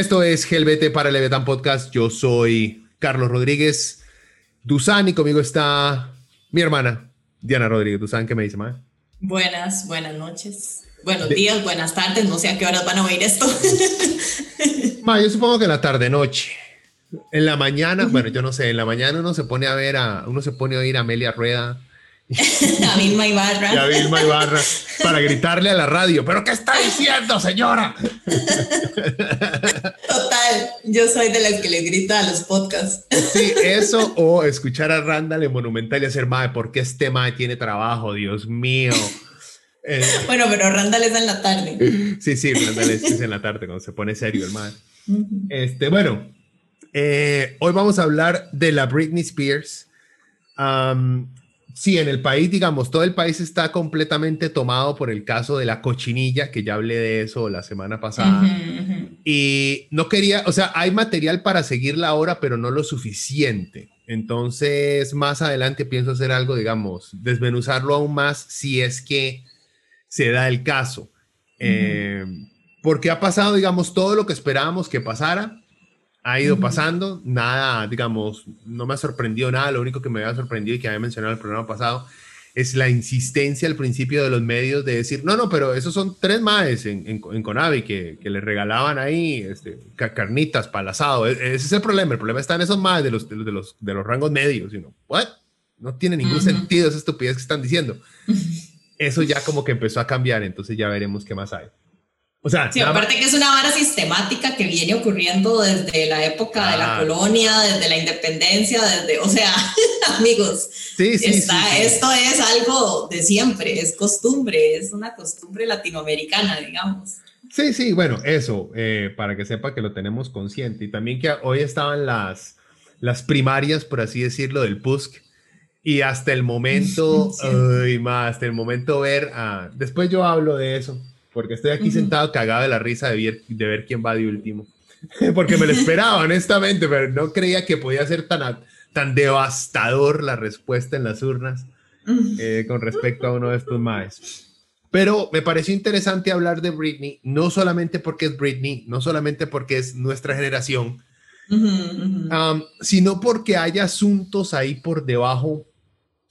Esto es Gelbete para el Leviatán Podcast. Yo soy Carlos Rodríguez Dusan y conmigo está mi hermana Diana Rodríguez Dusan. ¿Qué me dice, Mae? Buenas, buenas noches. Buenos días, buenas tardes. No sé a qué horas van a oír esto. Ma, yo supongo que en la tarde-noche. En la mañana, bueno, yo no sé, en la mañana uno se pone a ver a, uno se pone a oír a Amelia Rueda a Vilma Ibarra. Y a Vilma Ibarra para gritarle a la radio, ¿pero qué está diciendo, señora? Total, yo soy de las que le grita a los podcasts. Sí, eso o escuchar a Randall en Monumental y hacer, madre, ¿por qué este madre tiene trabajo? Dios mío. Eh, bueno, pero Randall es en la tarde. Sí, sí, Randall es, en la tarde cuando se pone serio el madre. Este, bueno, eh, hoy vamos a hablar de la Britney Spears. Sí, en el país, digamos, todo el país está completamente tomado por el caso de la cochinilla, que ya hablé de eso la semana pasada. Y no quería, o sea, hay material para seguirla ahora, pero no lo suficiente. Entonces, más adelante pienso hacer algo, digamos, desmenuzarlo aún más si es que se da el caso. Eh, porque ha pasado, digamos, todo lo que esperábamos que pasara ha ido pasando, nada, digamos, no me ha sorprendido nada, lo único que me había sorprendido y que había mencionado en el programa pasado es la insistencia al principio de los medios de decir, no, no, pero esos son tres maes en, en, Conavi que, que le regalaban ahí este, carnitas para el asado. E, ese es el problema, el problema está en esos maes de los, de los, de los, rangos medios. You ¿what? No tiene ningún sentido esa estupidez que están diciendo. Eso ya como que empezó a cambiar, entonces ya veremos qué más hay. O sea, sí, aparte que es una vara sistemática que viene ocurriendo desde la época de la ah. colonia, desde la independencia, desde, o sea, amigos, sí, sí, está, esto es algo de siempre, es costumbre, es una costumbre latinoamericana, digamos. Sí, sí, bueno, eso, eh, para que sepa que lo tenemos consciente. Y también que hoy estaban las, las primarias, por así decirlo, del PUSC. Y hasta el momento, ay, más, hasta el momento ver, después yo hablo de eso, porque estoy aquí sentado cagado de la risa de ver, de ver quién va de último. porque me lo esperaba, honestamente, pero no creía que podía ser tan, tan devastador la respuesta en las urnas eh, con respecto a uno de estos maes. Pero me pareció interesante hablar de Britney, no solamente porque es Britney, no solamente porque es nuestra generación, sino porque hay asuntos ahí por debajo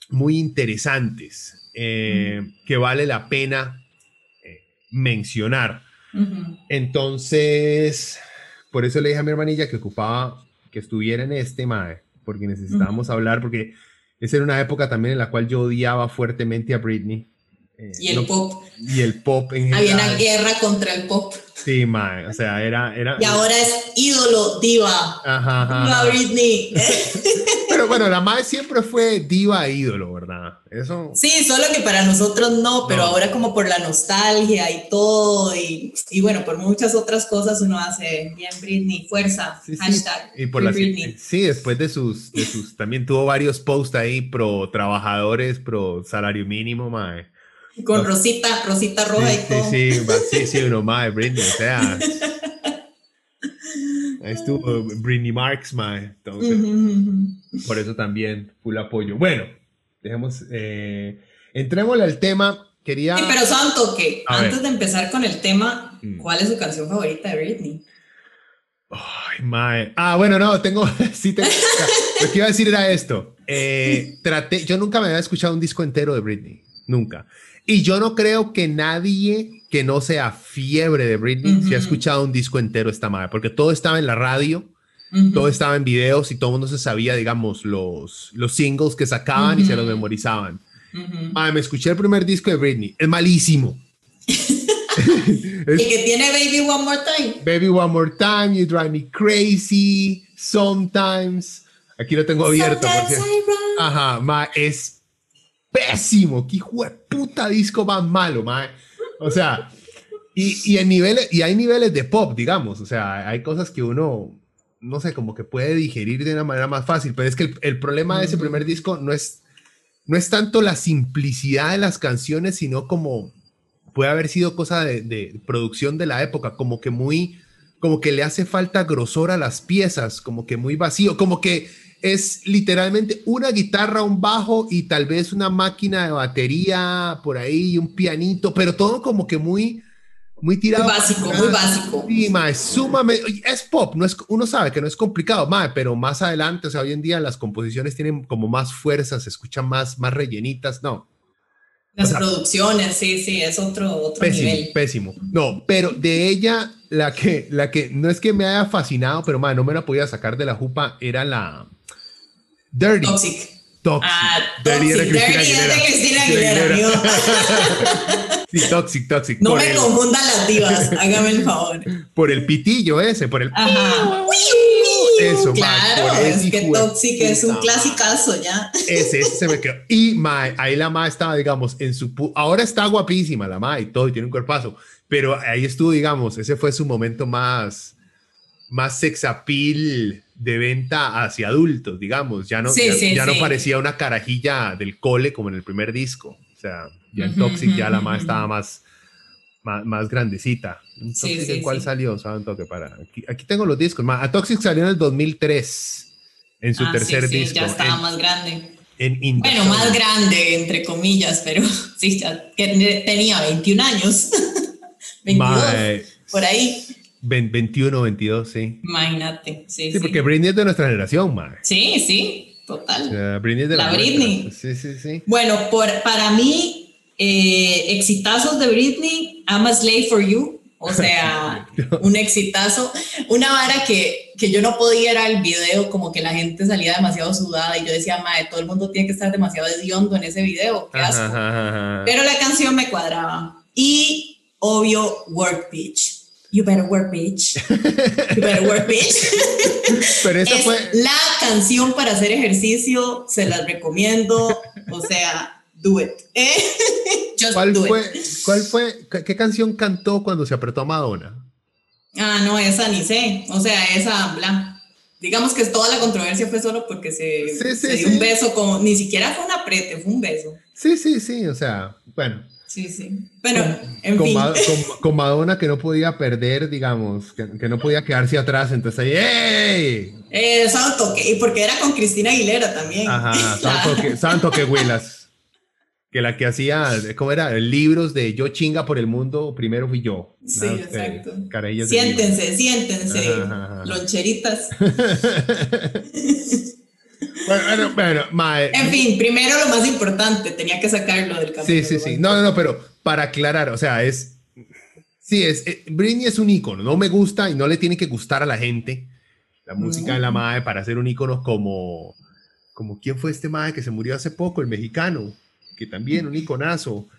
muy interesantes eh, que vale la pena mencionar. Entonces, por eso le dije a mi hermanilla que ocupaba que estuviera en este, mae, porque necesitábamos hablar, porque esa era una época también en la cual yo odiaba fuertemente a Britney. Eh, y el pop. Y el pop en general. Había una guerra contra el pop. Sí, mae, o sea, era... era y ahora es ídolo, diva. Ajá, ajá. Britney. Pero bueno, la mae siempre fue diva e ídolo, ¿verdad? Eso... Sí, solo que para nosotros no, pero ahora como por la nostalgia y todo, y, y, bueno, por muchas otras cosas uno hace bien Britney, fuerza, hashtag. Y por la, Britney. Sí, después de sus, de sus, también tuvo varios posts ahí pro trabajadores, pro salario mínimo, mae. Con Rosita, Rosita roja y todo. Sí, sí, sí, sí, uno mae, Britney, o sea... Ahí estuvo Britney Marks, mae. Entonces, por eso también full apoyo. Bueno, dejemos, eh, entrémosle al tema. Quería. Sí, pero Santo, que antes de empezar con el tema, mm. ¿cuál es su canción favorita de Britney? Ay, mae. Ah, bueno, no, tengo. sí, tengo. lo que iba a decir era esto. Eh, traté, yo nunca me había escuchado un disco entero de Britney. Nunca. Y yo no creo que nadie que no sea fiebre de Britney se ha escuchado un disco entero esta madre, porque todo estaba en la radio, todo estaba en videos y todo el mundo se sabía, digamos, los, los singles que sacaban y se los memorizaban. me escuché el primer disco de Britney, es malísimo. y que tiene Baby One More Time. Baby One More Time, You Drive Me Crazy, Sometimes. Aquí lo tengo abierto. Ajá, ma, es pésimo. Qué hijo de puta disco más malo, ma. O sea, y, y, en niveles, y hay niveles de pop, digamos. O sea, hay cosas que uno, no sé, como que puede digerir de una manera más fácil. Pero es que el, el problema de ese primer disco no es, no es tanto la simplicidad de las canciones, sino como puede haber sido cosa de, de producción de la época, como que muy como que le hace falta grosor a las piezas, como que muy vacío, como que es literalmente una guitarra, un bajo y tal vez una máquina de batería por ahí y un pianito, pero todo como que muy muy tirado. Muy básico, muy básico. Sí, sumamente, es pop, no es, uno sabe que no es complicado, ma, pero más adelante, o sea, hoy en día las composiciones tienen como más fuerza, se escuchan más, más rellenitas, no. Las producciones, sí, sí, es otro, otro pésimo, nivel. Pésimo, no, pero de ella, la que, la que no es que me haya fascinado, pero ma, no me la podía sacar de la jupa, era la, Dirty. Toxic. Toxic. Ah, Dirty, Toxic. Dirty es de Cristina Aguilera. sí, Toxic, Toxic. No me confundan las divas, hágame el favor. Por el pitillo ese, por el... Ajá. Eso, claro, es que Toxic es un clasicazo ya. Ese, ese se me quedó. Y Mae, ahí la Mae estaba, digamos, en su... Ahora está guapísima la Mae y todo, y tiene un cuerpazo. Pero ahí estuvo, digamos, ese fue su momento más, más sex appeal de venta hacia adultos, digamos. Ya no, ya, no parecía una carajilla del cole como en el primer disco. O sea, ya en Toxic ya la más estaba más, más, grandecita. Entonces, ¿en cuál salió? ¿Saben toque para? Aquí, tengo los discos. A Toxic salió en el 2003, en su ah, tercer disco. ya estaba más grande. En bueno, más grande, entre comillas, pero sí, ya, tenía 21 años. 22, por ahí. 21, 22, sí. Imagínate, sí. Sí, porque Britney es de nuestra generación, man. Sí, sí, total. Britney de la, la Britney. Sí, sí, sí. Bueno, por, para mí, eh, exitazos de Britney, I'm a slave for you. O sea, un exitazo. Una vara que, que yo no podía era el video, como que la gente salía demasiado sudada y yo decía, madre, todo el mundo tiene que estar demasiado hediondo en ese video. Qué asco. Pero la canción me cuadraba. Y obvio, Work Beach You better work, bitch. You better work, bitch. Pero esa es fue la canción para hacer ejercicio, se las recomiendo. O sea, do it. ¿Eh? Just ¿Cuál do fue, it. ¿Cuál fue, qué canción cantó cuando se apretó a Madonna? Ah, no, esa ni sé. O sea, esa, bla. Digamos que toda la controversia fue solo porque se, se dio un beso, como, ni siquiera fue un aprete, fue un beso. Sí, sí, sí, o sea, bueno. Sí, sí. Bueno, en con, fin. Con, Madonna que no podía perder, digamos, que, que, no podía quedarse atrás, entonces ahí, ¡ey! Eh, santo que, porque era con Cristina Aguilera también. Ajá, santo que, santo que Willas. Que la que hachía, ¿cómo era? Libros de yo chinga por el mundo, primero fui yo. Sí, exacto. siéntense, siéntense, loncheritas. Bueno, bueno, mae. En fin, primero lo más importante, tenía que sacarlo del camino. Sí, sí, sí. No, no, no, pero para aclarar, o sea, es. Sí, es. Eh, Britney es un ícono, no me gusta y no le tiene que gustar a la gente la música de la mae para ser un ícono como. Como quién fue este mae que se murió hace poco, el mexicano, que también un iconazo.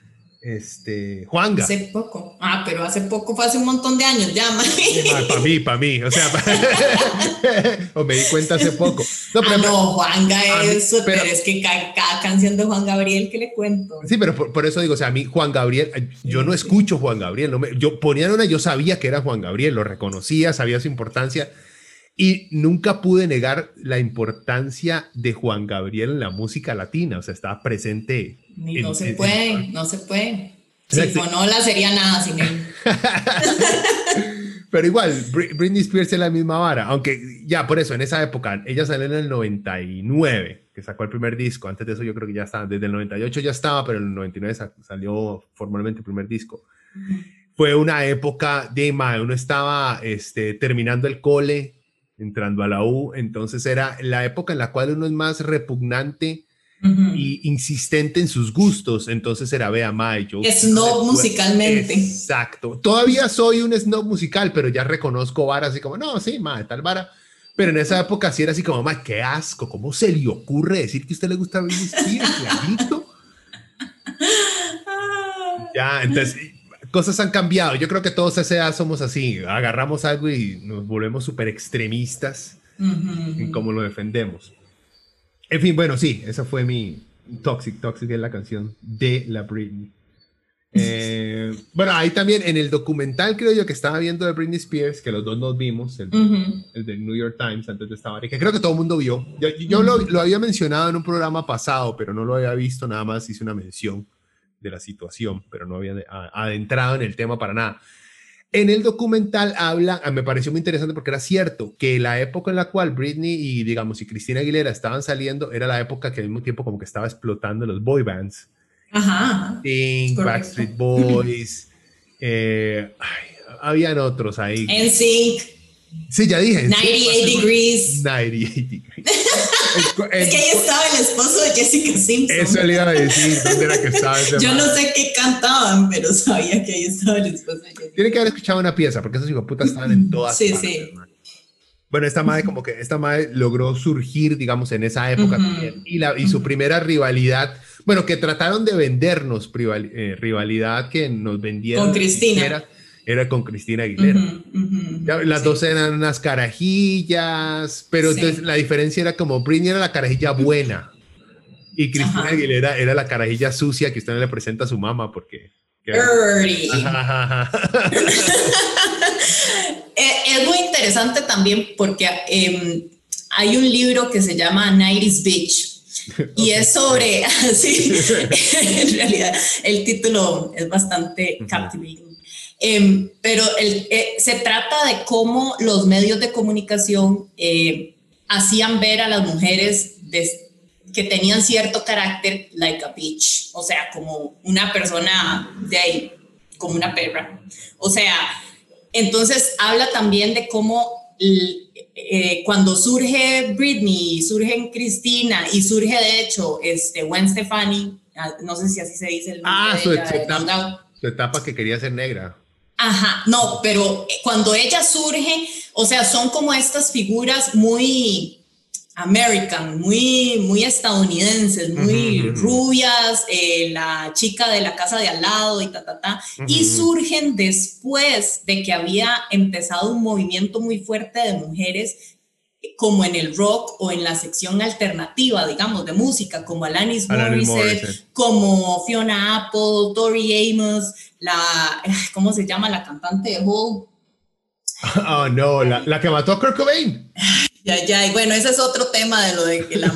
Este, Juanga. Hace poco. Ah, pero hace poco fue hace un montón de años ya, Para mí, para mí. O sea, o me di cuenta hace poco. No, pero, ah, no Juanga es, pero, es que cada, canción de Juan Gabriel que le cuento. Sí, pero por, eso digo, o sea, a mí Juan Gabriel, yo no escucho Juan Gabriel. No me, yo ponía una, yo sabía que era Juan Gabriel, lo reconocía, sabía su importancia. Y nunca pude negar la importancia de Juan Gabriel en la música latina, o sea, estaba presente. no se puede, no se puede. Si Fonola sería nada sin él. Pero igual, Britney Spears es la misma vara, aunque ya por eso, en esa época, ella salió en el 99, que sacó el primer disco, antes de eso yo creo que ya estaba, desde el 98 ya estaba, pero en el 99 salió formalmente el primer disco. Fue una época de, uno estaba este, terminando el cole, entrando a la U, entonces era la época en la cual uno es más repugnante y insistente en sus gustos, entonces era, vea, May, yo... Snob musicalmente. Exacto, todavía soy un snob musical, pero ya reconozco varas así como, no, sí, May, tal vara, pero en esa época sí era así como, May, qué asco, ¿cómo se le ocurre decir que a usted le gusta Spears, clarito? ya, entonces cosas han cambiado. Yo creo que todos a esa edad somos así. Agarramos algo y nos volvemos súper extremistas en cómo lo defendemos. En fin, bueno, sí, esa fue mi Toxic. Toxic es la canción de la Britney. Eh, bueno, ahí también en el documental, creo yo, que estaba viendo de Britney Spears, que los dos nos vimos, el, del New York Times antes de esta que creo que todo el mundo vio. Yo, lo, lo, había mencionado en un programa pasado, pero no lo había visto, nada más hice una mención de la situación, pero no había adentrado en el tema para nada. En el documental habla, ah, me pareció muy interesante porque era cierto que la época en la cual Britney y, digamos, y Cristina Aguilera estaban saliendo era la época que al mismo tiempo como que estaba explotando los boy bands. Ajá. Pink, Backstreet Boys, eh, habían otros ahí. NSYNC. Sí, ya dije. 98 Degrees. 98 Degrees. es que ahí estaba el esposo de Jessica Simpson. Eso le iba a decir, ¿dónde era que estaba ese Yo no sé qué cantaban, pero sabía que ahí estaba el esposo de Jessica Tiene que haber escuchado una pieza, porque esos putas estaban en todas Sí, sí. Bueno, esta madre como que esta madre logró surgir, digamos, en esa época también. Y, la, y su primera rivalidad, bueno, que trataron de vendernos eh, rivalidad que nos vendieron. Con Cristina era con Cristina Aguilera. las dos eran unas carajillas, pero entonces la diferencia era como Britney era la carajilla buena y Cristina Aguilera era la carajilla sucia que usted no le presenta a su mamá porque... Eh, es muy interesante también porque em, hay un libro que se llama 90 Beach y es sobre, sí, en realidad el título es bastante captivating Em, pero el, eh, se trata de cómo los medios de comunicación eh, hacían ver a las mujeres que tenían cierto carácter like a bitch, o sea, como una persona de ahí, como una perra. O sea, entonces habla también de cómo eh, cuando surge Britney, surge Cristina y surge de hecho este Gwen Stefani, ah, no sé si así se dice el nombre ah, su, etapa, su etapa que quería ser negra. Ajá, no, pero cuando ella surge, o sea, son como estas figuras muy American, muy, muy estadounidenses, muy rubias, eh, la chica de la casa de al lado y ta, ta, ta, y surgen después de que había empezado un movimiento muy fuerte de mujeres como en el rock o en la sección alternativa, digamos, de música, como Alanis, Morissette, como Fiona Apple, Tori Amos, la, ¿cómo se llama? La cantante de Hole. Oh, no, la, la, que mató a Kurt Cobain. Ya, ya, y bueno, ese es otro tema de lo de que la...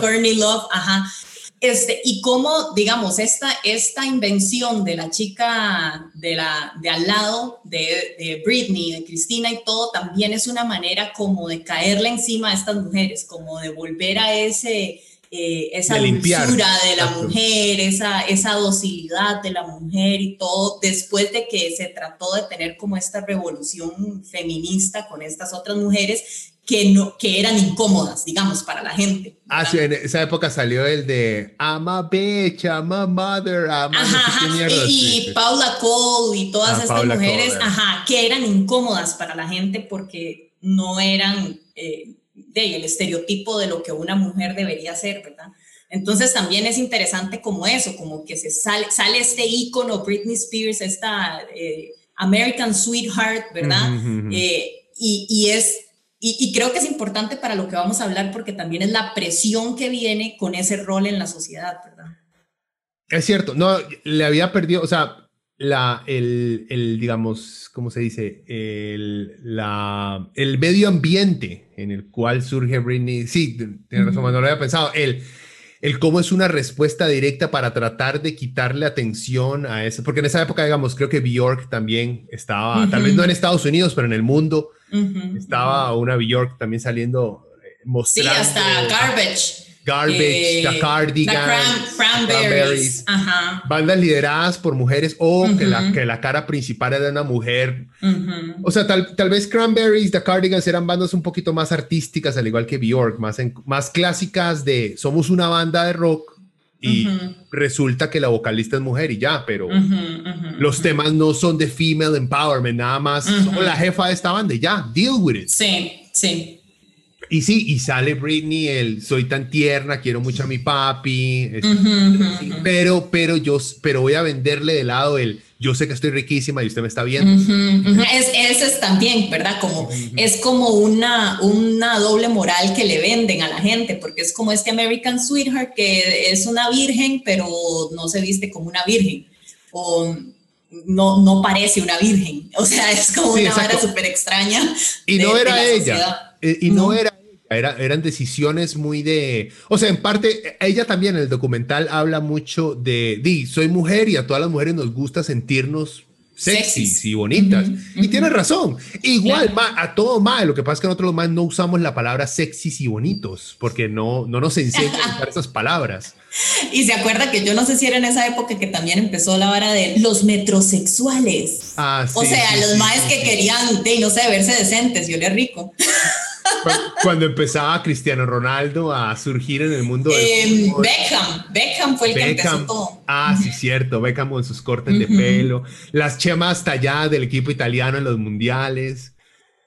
Courtney Love, ajá. Este, y cómo, digamos, esta, esta invención de la chica de, la, de al lado, de, de Britney, de Cristina y todo, también es una manera como de caerle encima a estas mujeres, como de volver a ese, eh, esa dulzura de la mujer, esa, esa docilidad de la mujer y todo, después de que se trató de tener como esta revolución feminista con estas otras mujeres que, no, que eran incómodas, digamos, para la gente. Ah, sí, en esa época salió el de I'm a bitch, I'm a mother, I'm Y, Paula Cole y todas ah, estas mujeres, ajá, que eran incómodas para la gente porque no eran... Eh, de el estereotipo de lo que una mujer debería ser, ¿verdad? Entonces también es interesante como eso, como que se sale, sale este icono Britney Spears, esta eh, American Sweetheart, ¿verdad? Eh, y, y, es, y, y, creo que es importante para lo que vamos a hablar porque también es la presión que viene con ese rol en la sociedad, ¿verdad? Es cierto, no, le había perdido, o sea, la, el, el, digamos, ¿cómo se dice? El, la, el medio ambiente en el cual surge Britney. Sí, tiene razón, no lo había pensado. El, el cómo es una respuesta directa para tratar de quitarle atención a eso. Porque en esa época, digamos, creo que Bjork también estaba, tal vez no en Estados Unidos, pero en el mundo, estaba una Bjork también saliendo, eh, mostrando. Sí, hasta Garbage. Garbage, The Cardigans, Cranberries, bandas lideradas por mujeres o que, la, que la cara principal era una mujer. O sea, tal, tal vez Cranberries, The Cardigans eran bandas un poquito más artísticas, al igual que Bjork, más, más clásicas de somos una banda de rock y resulta que la vocalista es mujer y ya, pero los temas no son de female empowerment, nada más somos la jefa de esta banda y ya, deal with it. Sí, sí. Y sí, y sale Britney, el soy tan tierna, quiero mucho a mi papi, pero, pero yo, pero voy a venderle de lado el yo sé que estoy riquísima y usted me está viendo. Es, ese es también, ¿verdad? Como, Es como una, una doble moral que le venden a la gente, porque es como este American Sweetheart que es una virgen, pero no se viste como una virgen. O no, no parece una virgen. O sea, es como una vara súper extraña. Y no era ella. Eh, y no, era era, eran decisiones muy de, o sea, en parte, ella también en el documental habla mucho de, di, soy mujer y a todas las mujeres nos gusta sentirnos sexys y bonitas. Y tiene razón. Igual, a todo mal. Lo que pasa es que nosotros los más no usamos la palabra sexys y bonitos porque no, no nos enseñan a usar esas palabras. Y se acuerda que yo no sé si era en esa época que también empezó la vara de los metrosexuales. Ah, o sea, los más que querían, de, no sé, verse decentes y oler rico. Cuando empezaba Cristiano Ronaldo a surgir en el mundo. Eh, Beckham, Beckham fue el que empezó todo. Ah, sí, cierto. Beckham con sus cortes de pelo, las chemas talladas del equipo italiano en los mundiales.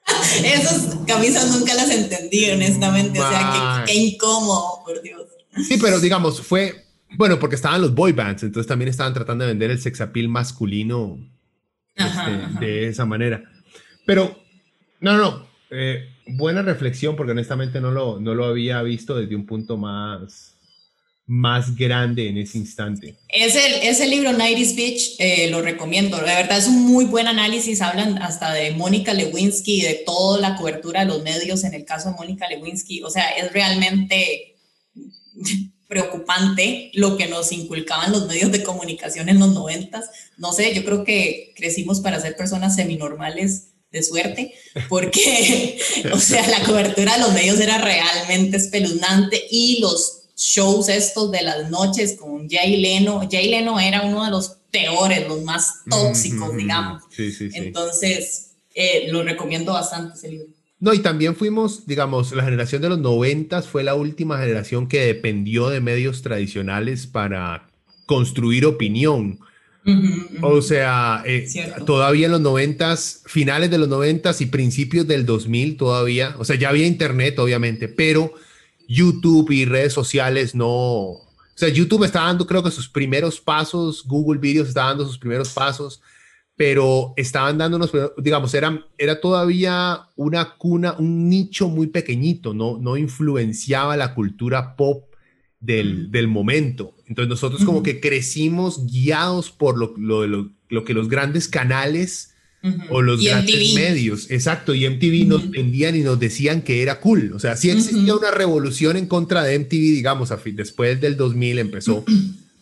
Esas camisas nunca las entendí, honestamente. O sea, qué, incómodo, por Dios. Sí, pero digamos, fue. Bueno, porque estaban los boy bands, entonces también estaban tratando de vender el sexapil masculino este, de esa manera. Pero, no, no, eh, buena reflexión porque honestamente no lo, no lo había visto desde un punto más, más grande en ese instante. Ese, ese libro, Nighty's Beach, eh, lo recomiendo. De verdad es un muy buen análisis. Hablan hasta de Mónica Lewinsky, de toda la cobertura de los medios en el caso de Mónica Lewinsky. O sea, es realmente preocupante lo que nos inculcaban los medios de comunicación en los noventas. No sé, yo creo que crecimos para ser personas seminormales de suerte, porque, o sea, la cobertura de los medios era realmente espeluznante y los shows estos de las noches con Jay Leno, Jay Leno era uno de los peores, los más tóxicos, digamos. Entonces, eh, lo recomiendo bastante ese libro. No, y también fuimos, digamos, la generación de los noventas fue la última generación que dependió de medios tradicionales para construir opinión. O sea, eh, todavía en los noventas, finales de los noventas y principios del 2000 todavía, o sea, ya había internet obviamente, pero YouTube y redes sociales no, o sea, YouTube está dando creo que sus primeros pasos, Google Videos está dando sus primeros pasos, pero estaban dándonos, digamos, era, era todavía una cuna, un nicho muy pequeñito, no, no influenciaba la cultura pop del, del momento. Entonces nosotros como que crecimos guiados por lo, lo, lo, que los grandes canales o los grandes medios, exacto, y MTV nos vendían y nos decían que era cool. O sea, sí existía una revolución en contra de MTV, digamos, a fin, después del 2000 empezó,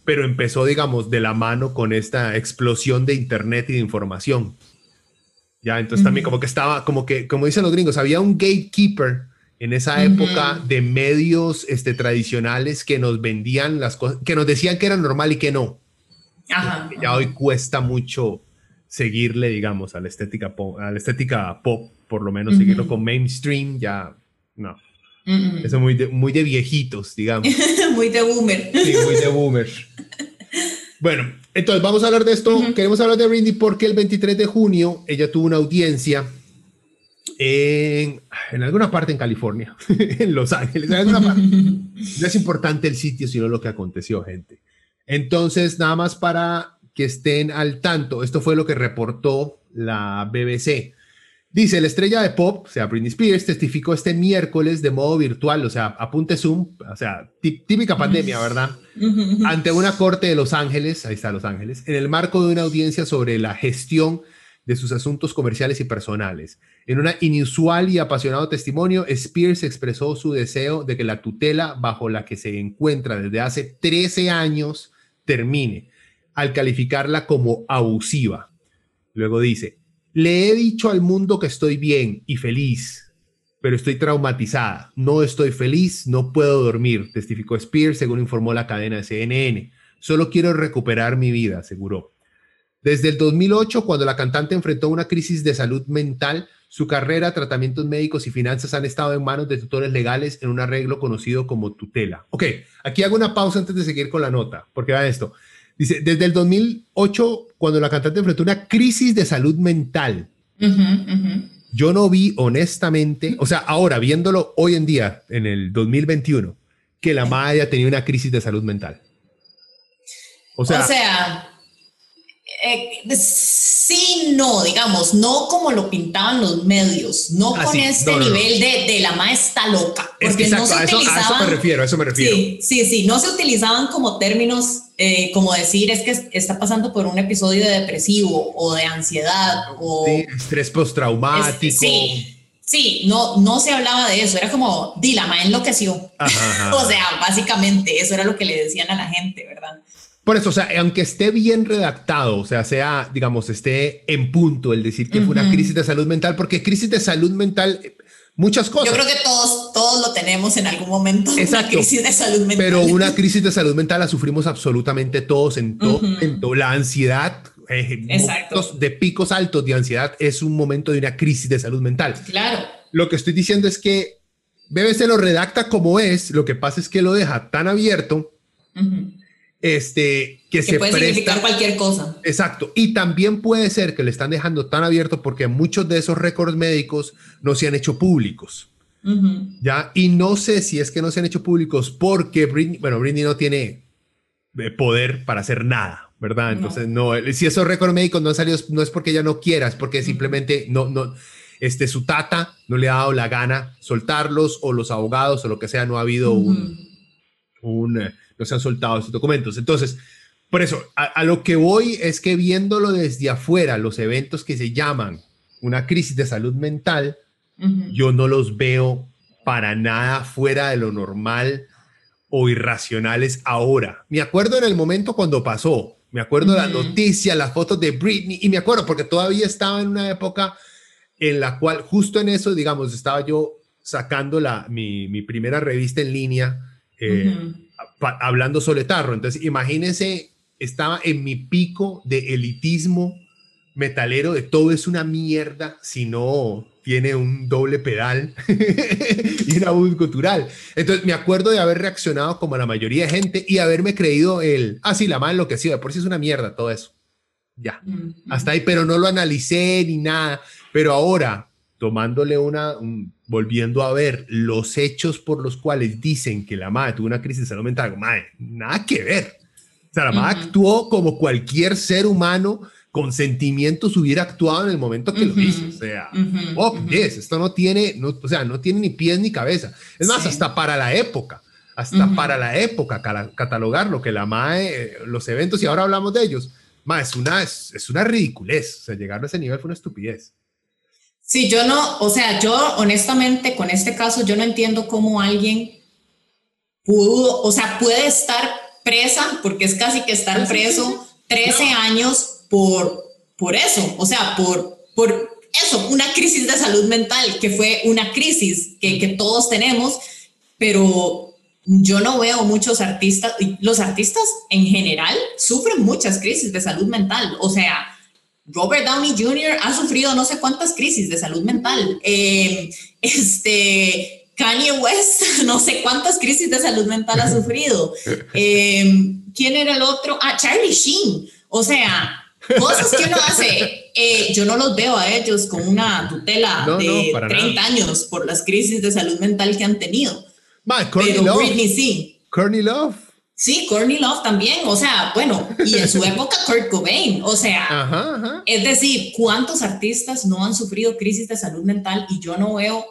pero empezó, digamos, de la mano con esta explosión de Internet y de información. Ya, entonces también como que estaba, como que, como dicen los gringos, había un gatekeeper en esa época de medios este, tradicionales que nos vendían las cosas, que nos decían que era normal y que no. ya hoy cuesta mucho seguirle, digamos, a la estética pop, a la estética pop, por lo menos seguirlo con mainstream, ya no. Eso muy de, muy de viejitos, digamos. muy de boomer. Sí, muy de boomer. bueno, entonces vamos a hablar de esto. Queremos hablar de Rindy porque el 23 de junio ella tuvo una audiencia en, en alguna parte en California, en Los Ángeles, en alguna parte. No es importante el sitio, sino lo que aconteció, gente. Entonces, nada más para que estén al tanto, esto fue lo que reportó la BBC. Dice, la estrella de pop, o sea, Britney Spears, testificó este miércoles de modo virtual, o sea, apunte Zoom, o sea, típica pandemia, ¿verdad? Ante una corte de Los Ángeles, ahí está Los Ángeles, en el marco de una audiencia sobre la gestión de sus asuntos comerciales y personales. En una inusual y apasionado testimonio, Spears expresó su deseo de que la tutela bajo la que se encuentra desde hace 13 años termine, al calificarla como abusiva. Luego dice, le he dicho al mundo que estoy bien y feliz, pero estoy traumatizada. No estoy feliz, no puedo dormir, testificó Spears, según informó la cadena de CNN. Solo quiero recuperar mi vida, aseguró. Desde el 2008, cuando la cantante enfrentó una crisis de salud mental, su carrera, tratamientos médicos y finanzas han estado en manos de tutores legales en un arreglo conocido como tutela. Ok, aquí hago una pausa antes de seguir con la nota, porque va esto. Dice, desde el 2008, cuando la cantante enfrentó una crisis de salud mental, yo no vi honestamente, o sea, ahora viéndolo hoy en día, en el 2021, que la madre tenido una crisis de salud mental. O sea, o sea eh, sí, no, digamos, no como lo pintaban los medios, no ah, con este nivel De, de, la maestra loca. Porque no se a, eso, a, eso, me refiero, a eso me refiero. Sí, sí, sí, no se utilizaban como términos eh, como decir es que está pasando por un episodio de depresivo o de ansiedad o... estrés postraumático. sí. Sí, no, no se hablaba de eso, era como, di, la ma enloqueció. o sea, básicamente eso era lo que le decían a la gente, ¿verdad? Por eso, o sea, aunque esté bien redactado, o sea, sea, digamos, esté en punto el decir que fue una crisis de salud mental, porque crisis de salud mental, muchas cosas. Yo creo que todos, todos lo tenemos en algún momento, Exacto, una crisis de salud mental. Pero una crisis de salud mental la sufrimos absolutamente todos en todo momento. La ansiedad, eh, de picos altos de ansiedad, es un momento de una crisis de salud mental. Claro. Lo que estoy diciendo es que BBC lo redacta como es, lo que pasa es que lo deja tan abierto este, que, se puede significar cualquier cosa. Exacto. Y también puede ser que le están dejando tan abierto porque muchos de esos récords médicos no se han hecho públicos. ¿Ya? Y no sé si es que no se han hecho públicos porque Britney, bueno, Britney no tiene eh, poder para hacer nada, ¿verdad? Entonces, no, si esos récords médicos no han salido, no es porque ella no quiera, es porque simplemente no, no, este, su tata no le ha dado la gana soltarlos o los abogados o lo que sea, no ha habido un, un eh, no se han soltado esos documentos. Entonces, por eso, a, lo que voy es que viéndolo desde afuera, los eventos que se llaman una crisis de salud mental, yo no los veo para nada fuera de lo normal o irracionales ahora. Me acuerdo en el momento cuando pasó, me acuerdo de la noticia, las fotos de Britney, y me acuerdo porque todavía estaba en una época en la cual justo en eso, digamos, estaba yo sacando la, mi, mi primera revista en línea. Eh, hablando soletarro. Entonces, imagínense, estaba en mi pico de elitismo metalero, de todo es una mierda si no tiene un doble pedal y una voz cultural. Entonces, me acuerdo de haber reaccionado como la mayoría de gente y haberme creído el, ah, sí, la más enloquecida, por si es una mierda todo eso. Ya, hasta ahí, pero no lo analicé ni nada. Pero ahora, tomándole una, volviendo a ver los hechos por los cuales dicen que la madre tuvo una crisis de salud mental, madre, nada que ver. O sea, la madre actuó como cualquier ser humano con sentimientos hubiera actuado en el momento que lo hizo. O sea, oh, esto no tiene, no, o sea, no tiene ni pies ni cabeza. Es más, hasta para la época, hasta para la época, catalogar lo que la madre, los eventos, y ahora hablamos de ellos, madre, es una, es, es una ridiculez. O sea, llegar a ese nivel fue una estupidez. Sí, yo no, o sea, yo honestamente con este caso yo no entiendo cómo alguien pudo, o sea, puede estar presa, porque es casi que estar preso 13 años por, por eso, o sea, por, por eso, una crisis de salud mental, que fue una crisis que, que todos tenemos, pero yo no veo muchos artistas, los artistas en general sufren muchas crisis de salud mental, o sea, Robert Downey Jr. ha sufrido no sé cuántas crisis de salud mental. Eh, este, Kanye West, no sé cuántas crisis de salud mental ha sufrido. Eh, ¿Quién era el otro? Ah, Charlie Sheen. O sea, cosas que uno hace. Eh, yo no los veo a ellos con una tutela de 30 años por las crisis de salud mental que han tenido. Pero Britney sí. Courtney Love. Sí, Courtney Love también, o sea, bueno, y en su época Kurt Cobain, o sea, es decir, ¿cuántos artistas no han sufrido crisis de salud mental y yo no veo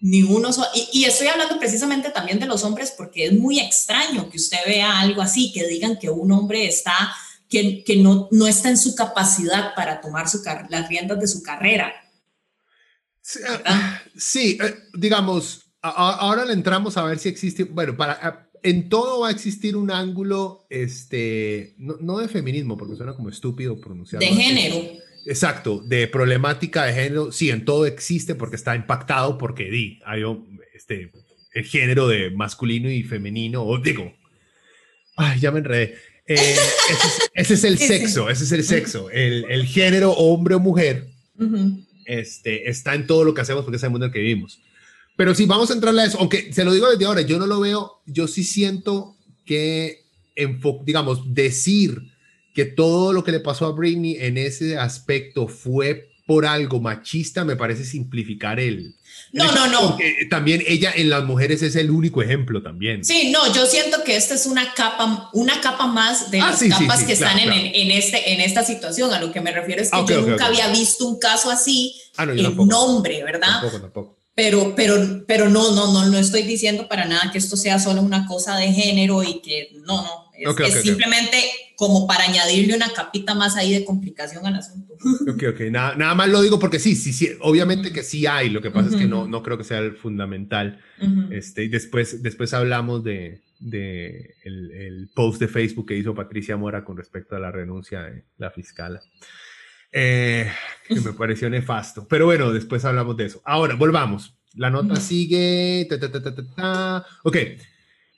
ni uno y, y, estoy hablando precisamente también de los hombres porque es muy extraño que usted vea algo así, que digan que un hombre está, que, que no, no está en su capacidad para tomar su las riendas de su carrera. Sí, eh, digamos, ahora le entramos a ver si existe, bueno, para en todo va a existir un ángulo, este, no, de feminismo, porque suena como estúpido pronunciarlo. De género. Exacto, de problemática de género, sí, en todo existe porque está impactado porque di, hay este, el género de masculino y femenino, o digo, ay, ya me enredé. Eh, ese, es, el sexo, ese es el sexo, el, el género hombre o mujer, este, está en todo lo que hacemos porque es el mundo en el que vivimos. Pero sí, vamos a entrarle a eso, aunque se lo digo desde ahora, yo no lo veo, yo sí siento que, digamos, decir que todo lo que le pasó a Britney en ese aspecto fue por algo machista me parece simplificar el... No, no, no. Porque también ella en las mujeres es el único ejemplo también. Sí, no, yo siento que esta es una capa, una capa más de ah, las capas que están En, en, este, en esta situación. A lo que me refiero es que ah, yo nunca había visto un caso así ah, en nombre, ¿verdad? Tampoco, tampoco. Pero, pero, pero no, no, no, no estoy diciendo para nada que esto sea solo una cosa de género y que no, no, es, simplemente como para añadirle una capita más ahí de complicación al asunto. Ok, ok, nada, nada más lo digo porque sí, sí, sí, obviamente que sí hay, lo que pasa es que no, no creo que sea el fundamental. este, y después, después hablamos de, de el, el, post de Facebook que hizo Patricia Mora con respecto a la renuncia de la fiscal. Eh, que me pareció nefasto. Pero bueno, después hablamos de eso. Ahora, volvamos. La nota sigue. ok.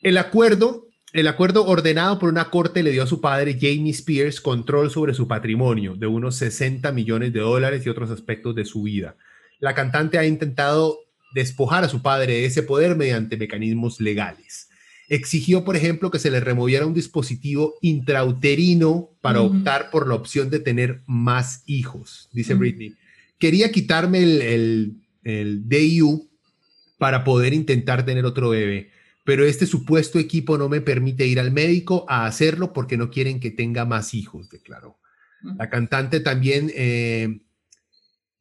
El acuerdo, el acuerdo ordenado por una corte le dio a su padre, Jamie Spears, control sobre su patrimonio de unos 60 millones de dólares y otros aspectos de su vida. La cantante ha intentado despojar a su padre de ese poder mediante mecanismos legales. Exigió, por ejemplo, que se le removiera un dispositivo intrauterino para optar por la opción de tener más hijos, dice Britney. Quería quitarme el, el, DIU para poder intentar tener otro bebé, pero este supuesto equipo no me permite ir al médico a hacerlo porque no quieren que tenga más hijos, declaró. La cantante también eh,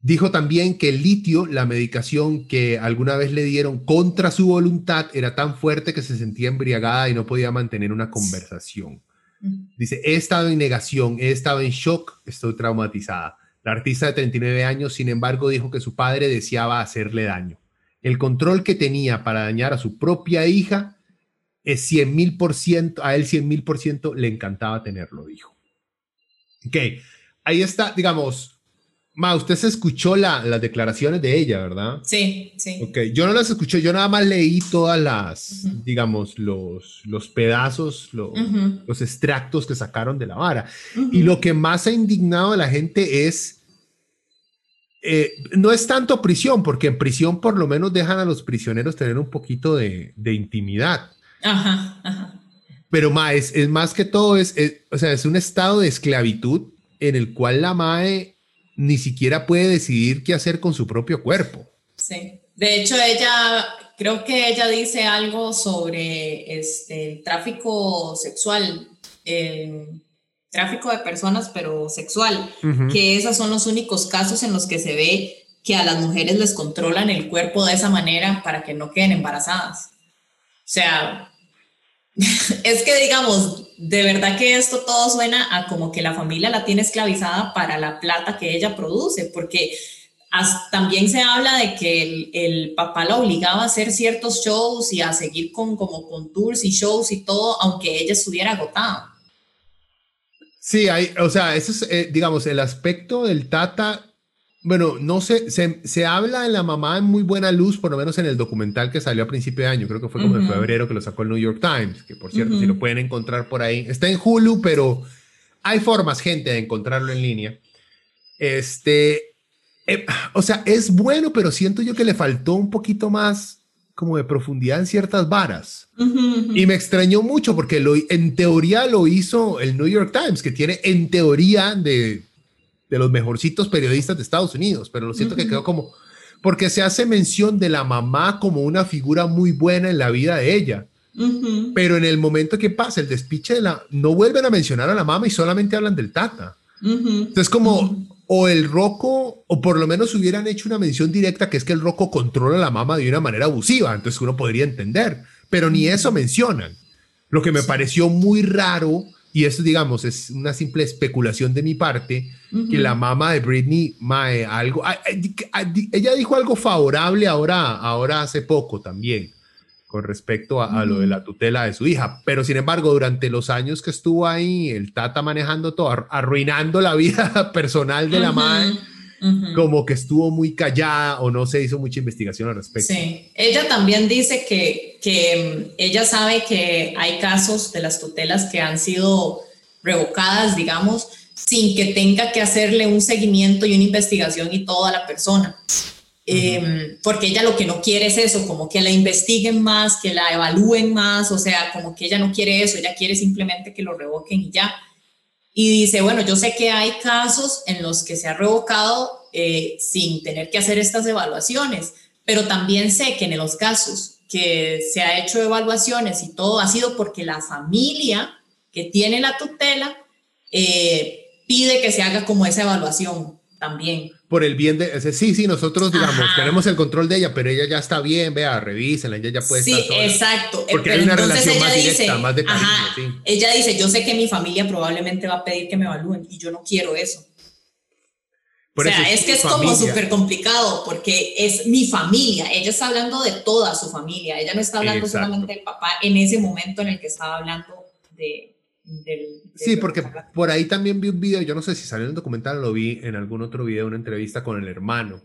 Dijo también que el litio, la medicación que alguna vez le dieron contra su voluntad, era tan fuerte que se sentía embriagada y no podía mantener una conversación. Dice, he estado en negación, he estado en shock, estoy traumatizada. La artista de 39 años, sin embargo, dijo que su padre deseaba hacerle daño. El control que tenía para dañar a su propia hija es 100 mil por ciento, a él 100 mil por ciento le encantaba tenerlo, dijo. Ok, ahí está, digamos, Ma, usted se escuchó las declaraciones de ella, ¿verdad? Sí, sí. Ok, yo no las escuché, yo nada más leí todas las, digamos, los, los pedazos, los extractos que sacaron de la vara. Y lo que más ha indignado a la gente es, eh, no es tanto prisión, porque en prisión por lo menos dejan a los prisioneros tener un poquito de, intimidad. Ajá, ajá. Pero ma, es, más que todo, es, o sea, es un estado de esclavitud en el cual la MAE ni siquiera puede decidir qué hacer con su propio cuerpo. Sí, de hecho ella, creo que ella dice algo sobre este, el tráfico sexual, tráfico de personas, pero sexual, que esos son los únicos casos en los que se ve que a las mujeres les controlan el cuerpo de esa manera para que no queden embarazadas. O sea, es que digamos, de verdad que esto todo suena a como que la familia la tiene esclavizada para la plata que ella produce, porque también se habla de que el, papá la obligaba a hacer ciertos shows y a seguir con como con tours y shows y todo, aunque ella estuviera agotada. Sí, hay, o sea, eso es, eh, digamos, el aspecto del Tata bueno, no sé, se, habla de la mamá en muy buena luz, por lo menos en el documental que salió a principio de año, creo que fue como en febrero que lo sacó el New York Times, que por cierto, si lo pueden encontrar por ahí, está en Hulu, pero hay formas, gente, de encontrarlo en línea. Este, eh, o sea, es bueno, pero siento yo que le faltó un poquito más como de profundidad en ciertas varas. Y me extrañó mucho porque lo, en teoría lo hizo el New York Times, que tiene en teoría de de los mejorcitos periodistas de Estados Unidos, pero lo siento que quedó como, porque se hace mención de la mamá como una figura muy buena en la vida de ella. Pero en el momento que pasa el despiche de la, no vuelven a mencionar a la mamá y solamente hablan del tata. Entonces como, o el roco, o por lo menos hubieran hecho una mención directa que es que el roco controla a la mamá de una manera abusiva, entonces uno podría entender, pero ni eso mencionan. Lo que me pareció muy raro y eso, digamos, es una simple especulación de mi parte, que la mamá de Britney, mae, algo, ella dijo algo favorable ahora, ahora hace poco también, con respecto a, lo de la tutela de su hija. Pero sin embargo, durante los años que estuvo ahí, el Tata manejando todo, arruinando la vida personal de la madre como que estuvo muy callada o no se hizo mucha investigación al respecto. Sí, ella también dice que, que mm, ella sabe que hay casos de las tutelas que han sido revocadas, digamos, sin que tenga que hacerle un seguimiento y una investigación y toda la persona. Em, porque ella lo que no quiere es eso, como que la investiguen más, que la evalúen más, o sea, como que ella no quiere eso, ella quiere simplemente que lo revoquen y ya. Y dice, bueno, yo sé que hay casos en los que se ha revocado eh, sin tener que hacer estas evaluaciones, pero también sé que en los casos que se ha hecho evaluaciones y todo ha sido porque la familia que tiene la tutela eh, pide que se haga como esa evaluación también. Por el bien de, sí, sí, nosotros digamos, tenemos el control de ella, pero ella ya está bien, vea, revísenla, ella ya puede sí, estar Sí, exacto. Porque hay una relación más directa, más de cariño, sí. Ella dice, yo sé que mi familia probablemente va a pedir que me evalúen y yo no quiero eso o sea, es, que es como súper complicado porque es mi familia. Ella está hablando de toda su familia. Ella no está hablando solamente del papá en ese momento en el que estaba hablando de, del... sí, porque por ahí también vi un video, yo no sé si salió en el documental, lo vi en algún otro video, una entrevista con el hermano.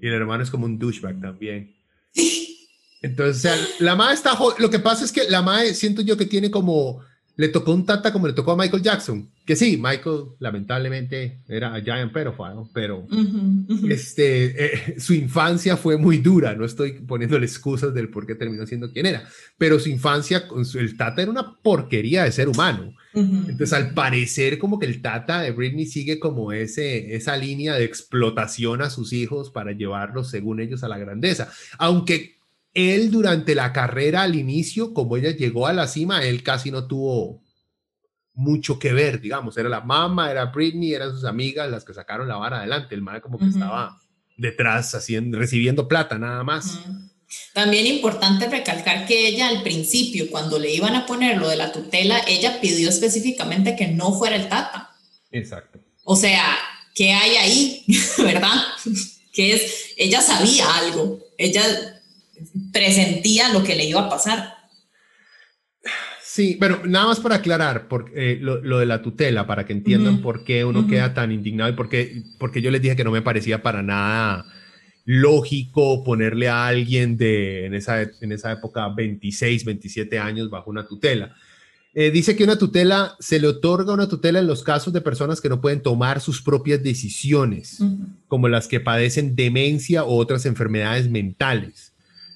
Y el hermano es como un douchebag también. Entonces, o sea, la madre está... Lo que pasa es que la madre siento yo que tiene como le tocó un tata como le tocó a Michael Jackson, que sí, Michael lamentablemente era a giant pedophile, pero Este, eh, su infancia fue muy dura, no estoy poniéndole excusas del por qué terminó siendo quien era, pero su infancia, el tata era una porquería de ser humano. Entonces, al parecer, como que el tata de Britney sigue como ese, esa línea de explotación a sus hijos para llevarlos, según ellos, a la grandeza. Aunque él durante la carrera al inicio, como ella llegó a la cima, él casi no tuvo mucho que ver, digamos, era la mamá, era Britney, eran sus amigas las que sacaron la vara adelante, el mal como que estaba detrás haciendo, recibiendo plata nada más. También importante recalcar que ella al principio, cuando le iban a poner lo de la tutela, ella pidió específicamente que no fuera el tata. Exacto. O sea, ¿qué hay ahí? ¿Verdad? Que es, ella sabía algo, ella presentía lo que le iba a pasar. Sí, pero nada más para aclarar por, eh, lo, de la tutela, para que entiendan por qué uno queda tan indignado y por qué, porque yo les dije que no me parecía para nada lógico ponerle a alguien de en esa, en esa época 26, 27 años bajo una tutela. Eh, dice que una tutela se le otorga una tutela en los casos de personas que no pueden tomar sus propias decisiones, como las que padecen demencia o otras enfermedades mentales.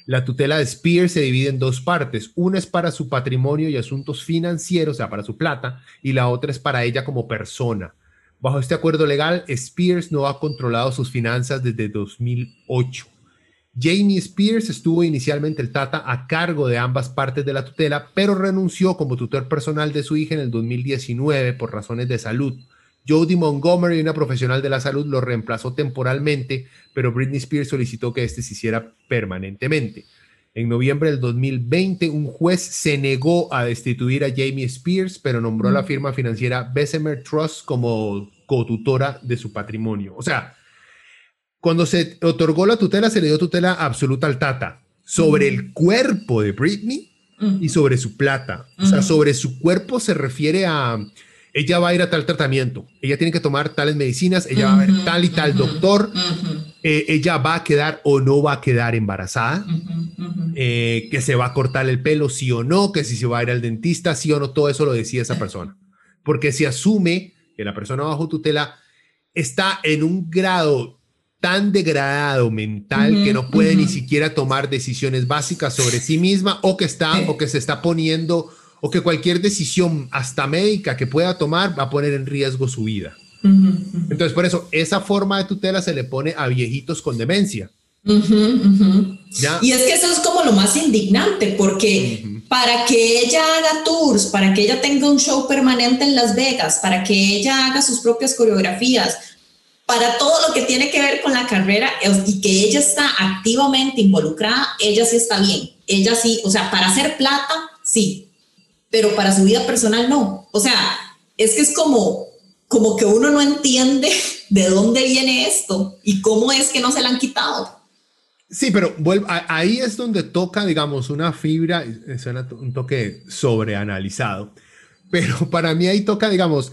La tutela de Spears se divide en dos partes. Una es para su patrimonio y asuntos financieros, o sea, para su plata, y la otra es para ella como persona. Bajo este acuerdo legal, Spears no ha controlado sus finanzas desde 2008. Jamie Spears estuvo inicialmente el Tata a cargo de ambas partes de la tutela, pero renunció como tutor personal de su hija en el 2019 por razones de salud. Jodie Montgomery, una profesional de la salud, lo reemplazó temporalmente, pero Britney Spears solicitó que este se hiciera permanentemente. En noviembre del 2020, un juez se negó a destituir a Jamie Spears, pero nombró a la firma financiera Bessemer Trust como cotutora de su patrimonio. O sea, cuando se otorgó la tutela, se le dio tutela absoluta al Tata sobre el cuerpo de Britney y sobre su plata. O sea, sobre su cuerpo se refiere a ella va a ir a tal tratamiento, ella tiene que tomar tales medicinas, ella va a ver tal y tal doctor, eh, ella va a quedar o no va a quedar embarazada, eh, que se va a cortar el pelo, sí o no, que si se va a ir al dentista, sí o no, todo eso lo decía esa persona. Porque se asume que la persona bajo tutela está en un grado tan degradado mental que no puede ni siquiera tomar decisiones básicas sobre sí misma o que está o que se está poniendo o que cualquier decisión, hasta médica, que pueda tomar va a poner en riesgo su vida. Entonces, por eso, esa forma de tutela se le pone a viejitos con demencia. Y es que eso es como lo más indignante, porque para que ella haga tours, para que ella tenga un show permanente en Las Vegas, para que ella haga sus propias coreografías, para todo lo que tiene que ver con la carrera y que ella está activamente involucrada, ella sí está bien. Ella sí, o sea, para hacer plata, sí, pero para su vida personal no. O sea, es que es como, como que uno no entiende de dónde viene esto y cómo es que no se la han quitado. Sí, pero ahí es donde toca, digamos, una fibra, suena un toque sobreanalizado, pero para mí ahí toca, digamos,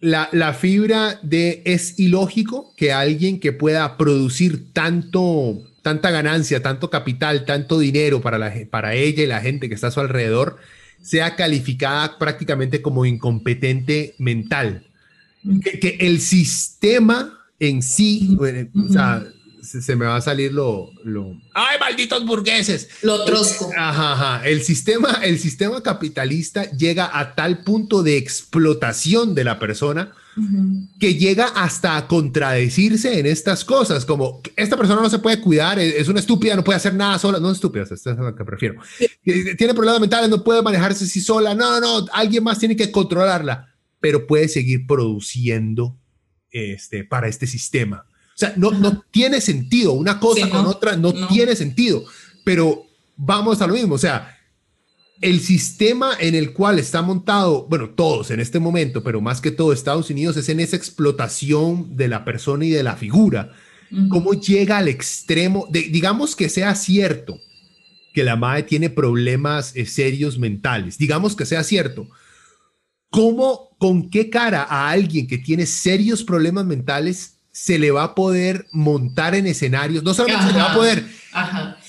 la, la, fibra de es ilógico que alguien que pueda producir tanto, tanta ganancia, tanto capital, tanto dinero para, la, para ella y la gente que está a su alrededor, sea calificada prácticamente como incompetente mental. que, el sistema en sí, o sea, se, me va a salir lo, lo, ¡Ay, malditos burgueses! Lo trosco. Ajá, ajá. El sistema, el sistema capitalista llega a tal punto de explotación de la persona que llega hasta a contradecirse en estas cosas, como esta persona no se puede cuidar, es una estúpida, no puede hacer nada sola, no es estúpida, esta es lo que prefiero. Tiene problemas mentales, no puede manejarse así sola, no, no, alguien más tiene que controlarla, pero puede seguir produciendo este, para este sistema. O sea, no, no tiene sentido, una cosa con otra no, tiene sentido, pero vamos a lo mismo, o sea, el sistema en el cual está montado, bueno, todos en este momento, pero más que todo Estados Unidos, es en esa explotación de la persona y de la figura. ¿Cómo llega al extremo? De, digamos que sea cierto que la madre tiene problemas eh, serios mentales, digamos que sea cierto. ¿Cómo, con qué cara a alguien que tiene serios problemas mentales se le va a poder montar en escenarios? No solamente se le va a poder,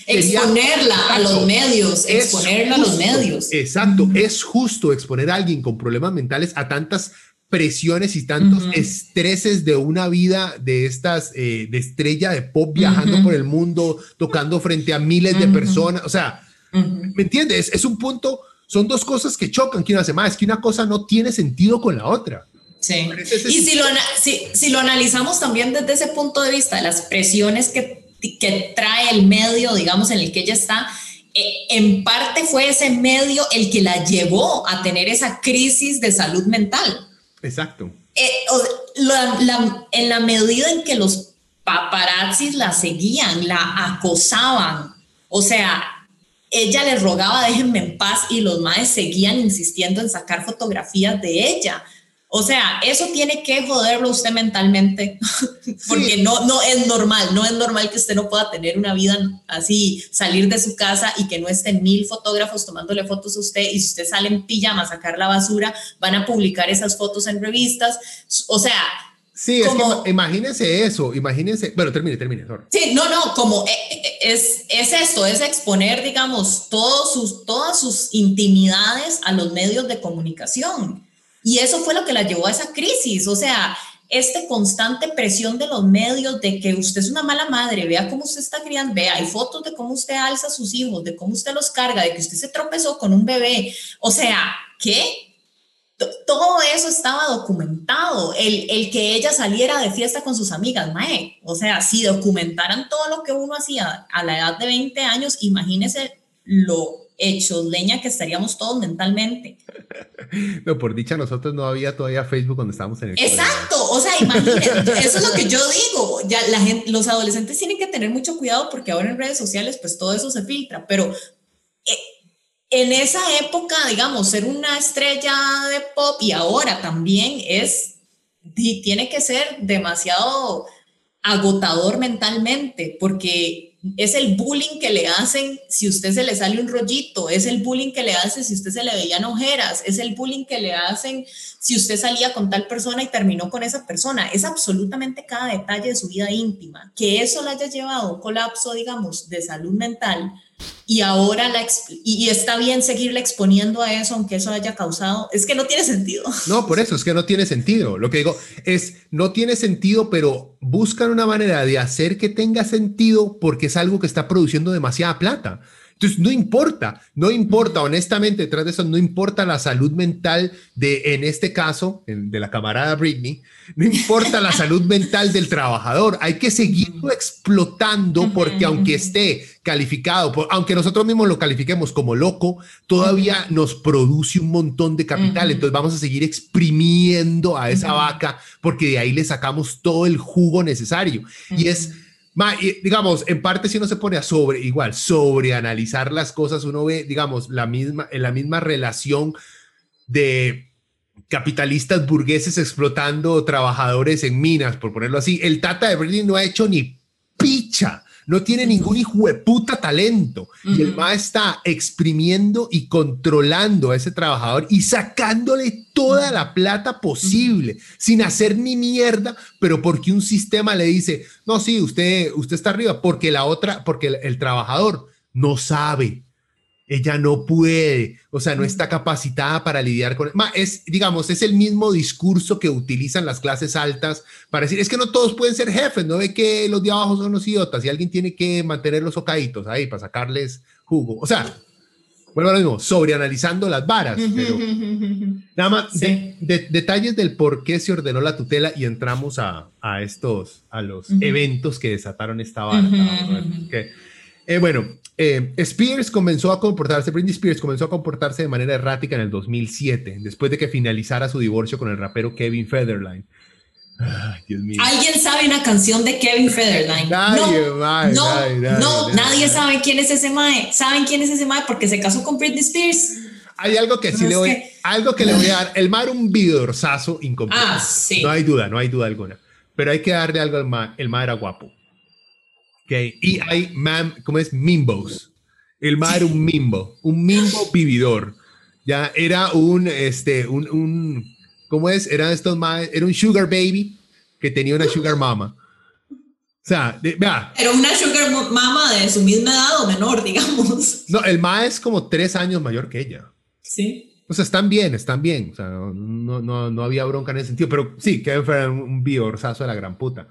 exponerla a los medios, exponerla a los medios. Exacto, es justo exponer a alguien con problemas mentales a tantas presiones y tantos estreses de una vida de estas, eh, de estrella de pop viajando por el mundo, tocando frente a miles de personas. O sea, ¿me entiendes? Es, un punto, son dos cosas que chocan, que una hace más, es que una cosa no tiene sentido con la otra. Sí. Y si lo, si, si lo analizamos también desde ese punto de vista, las presiones que que trae el medio, digamos, en el que ella está, eh, en parte fue ese medio el que la llevó a tener esa crisis de salud mental. Exacto. Eh, en la medida en que los paparazzis la seguían, la acosaban, o sea, ella les rogaba déjenme en paz y los maes seguían insistiendo en sacar fotografías de ella. O sea, eso tiene que joderlo usted mentalmente, porque no, no es normal, no es normal que usted no pueda tener una vida así, salir de su casa y que no estén mil fotógrafos tomándole fotos a usted y si usted sale en pijama a sacar la basura, van a publicar esas fotos en revistas. O sea, Sí, como, es imagínense eso, imagínense, bueno, termine, termine. Sí, no, no, como eh, eh, es, es esto, es exponer, digamos, todos sus, todas sus intimidades a los medios de comunicación. Y eso fue lo que la llevó a esa crisis. O sea, esta constante presión de los medios de que usted es una mala madre, vea cómo usted está criando, vea, hay fotos de cómo usted alza a sus hijos, de cómo usted los carga, de que usted se tropezó con un bebé. O sea, ¿qué? Todo eso estaba documentado. El, el, que ella saliera de fiesta con sus amigas, mae. O sea, si documentaran todo lo que uno hacía a la edad de 20 años, imagínese lo hechos leña que estaríamos todos mentalmente. No, por dicha nosotros no había todavía Facebook cuando estábamos en el Exacto, o sea, imagínense, eso es lo que yo digo, ya la gente, los adolescentes tienen que tener mucho cuidado porque ahora en redes sociales pues todo eso se filtra, pero eh, en esa época, digamos, ser una estrella de pop y ahora también es, tiene que ser demasiado agotador mentalmente porque es el bullying que le hacen si usted se le sale un rollito, es el bullying que le hacen si usted se le veían ojeras, es el bullying que le hacen si usted salía con tal persona y terminó con esa persona. Es absolutamente cada detalle de su vida íntima. Que eso le haya llevado a un colapso, digamos, de salud mental y ahora la y está bien seguirle exponiendo a eso aunque eso haya causado es que no tiene sentido. No por eso es que no tiene sentido. Lo que digo es no tiene sentido pero buscan una manera de hacer que tenga sentido porque es algo que está produciendo demasiada plata entonces, no importa, no importa, honestamente, detrás de eso, no importa la salud mental de, en este caso, de la camarada Britney, no importa la salud mental del trabajador, hay que seguirlo explotando porque aunque esté calificado, aunque nosotros mismos lo califiquemos como loco, todavía nos produce un montón de capital, entonces vamos a seguir exprimiendo a esa vaca porque de ahí le sacamos todo el jugo necesario. Y es digamos, en parte si uno se pone a sobre, igual, sobre analizar las cosas, uno ve, digamos, la misma, en la misma relación de capitalistas burgueses explotando trabajadores en minas, por ponerlo así. El Tata de Berlín no ha hecho ni picha no tiene ningún hijo de puta talento. Y el MA está exprimiendo y controlando a ese trabajador y sacándole toda la plata posible, sin hacer ni mierda, pero porque un sistema le dice, no, sí, usted, usted está arriba, porque la otra, porque el, trabajador no sabe. Ella no puede, o sea, no está capacitada para lidiar con... Es, digamos, es el mismo discurso que utilizan las clases altas para decir, es que no todos pueden ser jefes, no ve que los de abajo son los idiotas y alguien tiene que mantener los ocaditos ahí para sacarles jugo. O sea, bueno, lo mismo, sobreanalizando las varas, pero nada más detalles del por qué se ordenó la tutela y entramos a, a estos, a los eventos que desataron esta vara. Eh, bueno, eh, Spears comenzó a comportarse, Britney Spears comenzó a comportarse de manera errática en el 2007, después de que finalizara su divorcio con el rapero Kevin Federline. ¿Alguien sabe una canción de Kevin Federline? Nadie, no, no, nadie, sabe quién es ese mae. ¿Saben quién es ese mae? Porque se casó con Britney Spears. Hay algo que sí le voy, algo que le voy a dar. El mae era un videorzazo incompleto. Ah, sí. No hay duda, no hay duda alguna. Pero hay que darle algo al mae. El mae era guapo. Okay. Y hay, man, ¿cómo es? Mimbos. El mae era un mimbo, un mimbo vividor. Ya era un, este, un, un ¿Cómo es? Eran estos era un sugar baby que tenía una sugar mama. O sea, vea. Pero una sugar mama de su misma edad o menor, digamos. No, el ma es como tres años mayor que ella. Sí. O sea, están bien, están bien. O sea, no, no, no había bronca en ese sentido. Pero sí, que fue un biorzazo de la gran puta.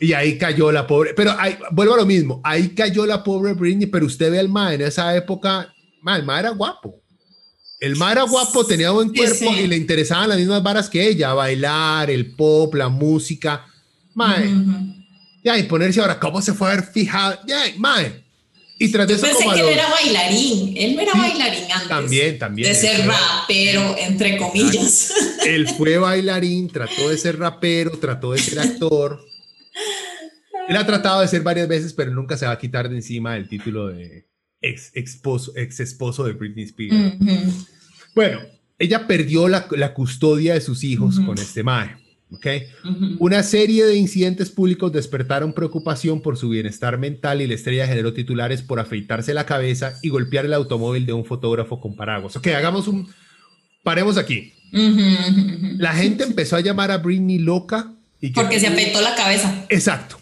Y ahí cayó la pobre. Pero ahí, vuelvo a lo mismo. Ahí cayó la pobre Britney. Pero usted ve al ma en esa época. Ma, el ma era guapo. El ma era guapo, tenía buen cuerpo y le interesaban las mismas varas que ella, bailar, el pop, la música. Mae. Ya, y ponerse ahora, ¿cómo se fue a ver fijado? Ya, mae. Y tras de eso pensé que él era bailarín. Él no era bailarín antes. También, también. De ser rapero, entre comillas. Él fue bailarín, trató de ser rapero, trató de ser actor. Él ha tratado de ser varias veces, pero nunca se va a quitar de encima el título de ex, esposo, ex esposo de Britney Spears. Bueno, ella perdió la, la, custodia de sus hijos con este mae. Okay. Una serie de incidentes públicos despertaron preocupación por su bienestar mental y la estrella generó titulares por afeitarse la cabeza y golpear el automóvil de un fotógrafo con paraguas. Ok, hagamos un... Paremos aquí. La gente empezó a llamar a Britney loca. Y Porque se afeitó la cabeza. Exacto.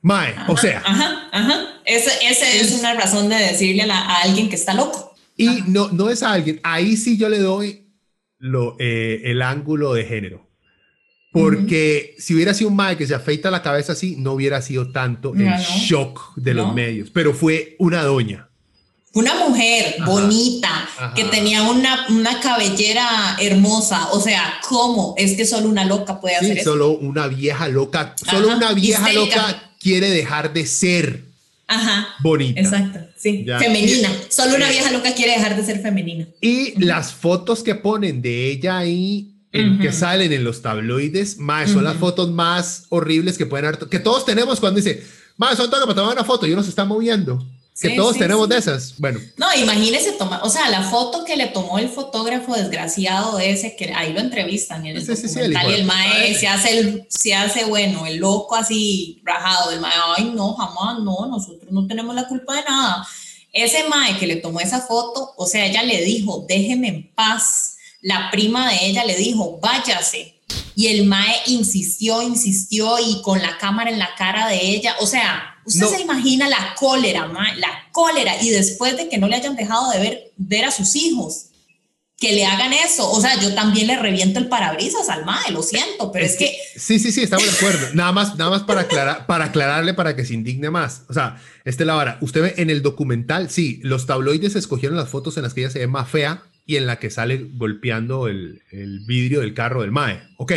Mae, o sea. Ajá, ajá. Esa es, una razón de decirle a, alguien que está loco. Y no, no es a alguien. Ahí sí yo le doy lo, eh, el ángulo de género. Porque si hubiera sido un mae que se afeita la cabeza así, no hubiera sido tanto el shock de los medios. Pero fue una doña. Una mujer bonita, que tenía una, una, cabellera hermosa. O sea, ¿cómo? Es que solo una loca puede hacer eso. Solo una vieja loca. Solo una vieja loca quiere dejar de ser Ajá, bonita. Exacto, sí. Femenina. Solo una vieja loca quiere dejar de ser femenina. Y las fotos que ponen de ella ahí, que salen en los tabloides, más son las fotos más horribles que pueden haber, que todos tenemos cuando dice, más son todas para tomar una foto y uno se está moviendo que todos tenemos de esas. Bueno. No, imagínese tomar, o sea, la foto que le tomó el fotógrafo desgraciado ese, que ahí lo entrevistan en el documental, y el mae se hace, el, se hace, bueno, el loco así rajado, el mae, ay, no, jamás, no, nosotros no tenemos la culpa de nada. Ese mae que le tomó esa foto, o sea, ella le dijo, déjeme en paz. La prima de ella le dijo, váyase. Y el mae insistió, insistió y con la cámara en la cara de ella, o sea, Usted se imagina la cólera, la cólera, y después de que no le hayan dejado de ver, ver a sus hijos, que le hagan eso. O sea, yo también le reviento el parabrisas al mae, lo siento, pero es, que, Sí, sí, sí, estamos de acuerdo. nada más, nada más para, aclarar, para aclararle para que se indigne más. O sea, este la vara. Usted ve en el documental, sí, los tabloides escogieron las fotos en las que ella se ve más fea y en la que sale golpeando el, el vidrio del carro del mae. Ok.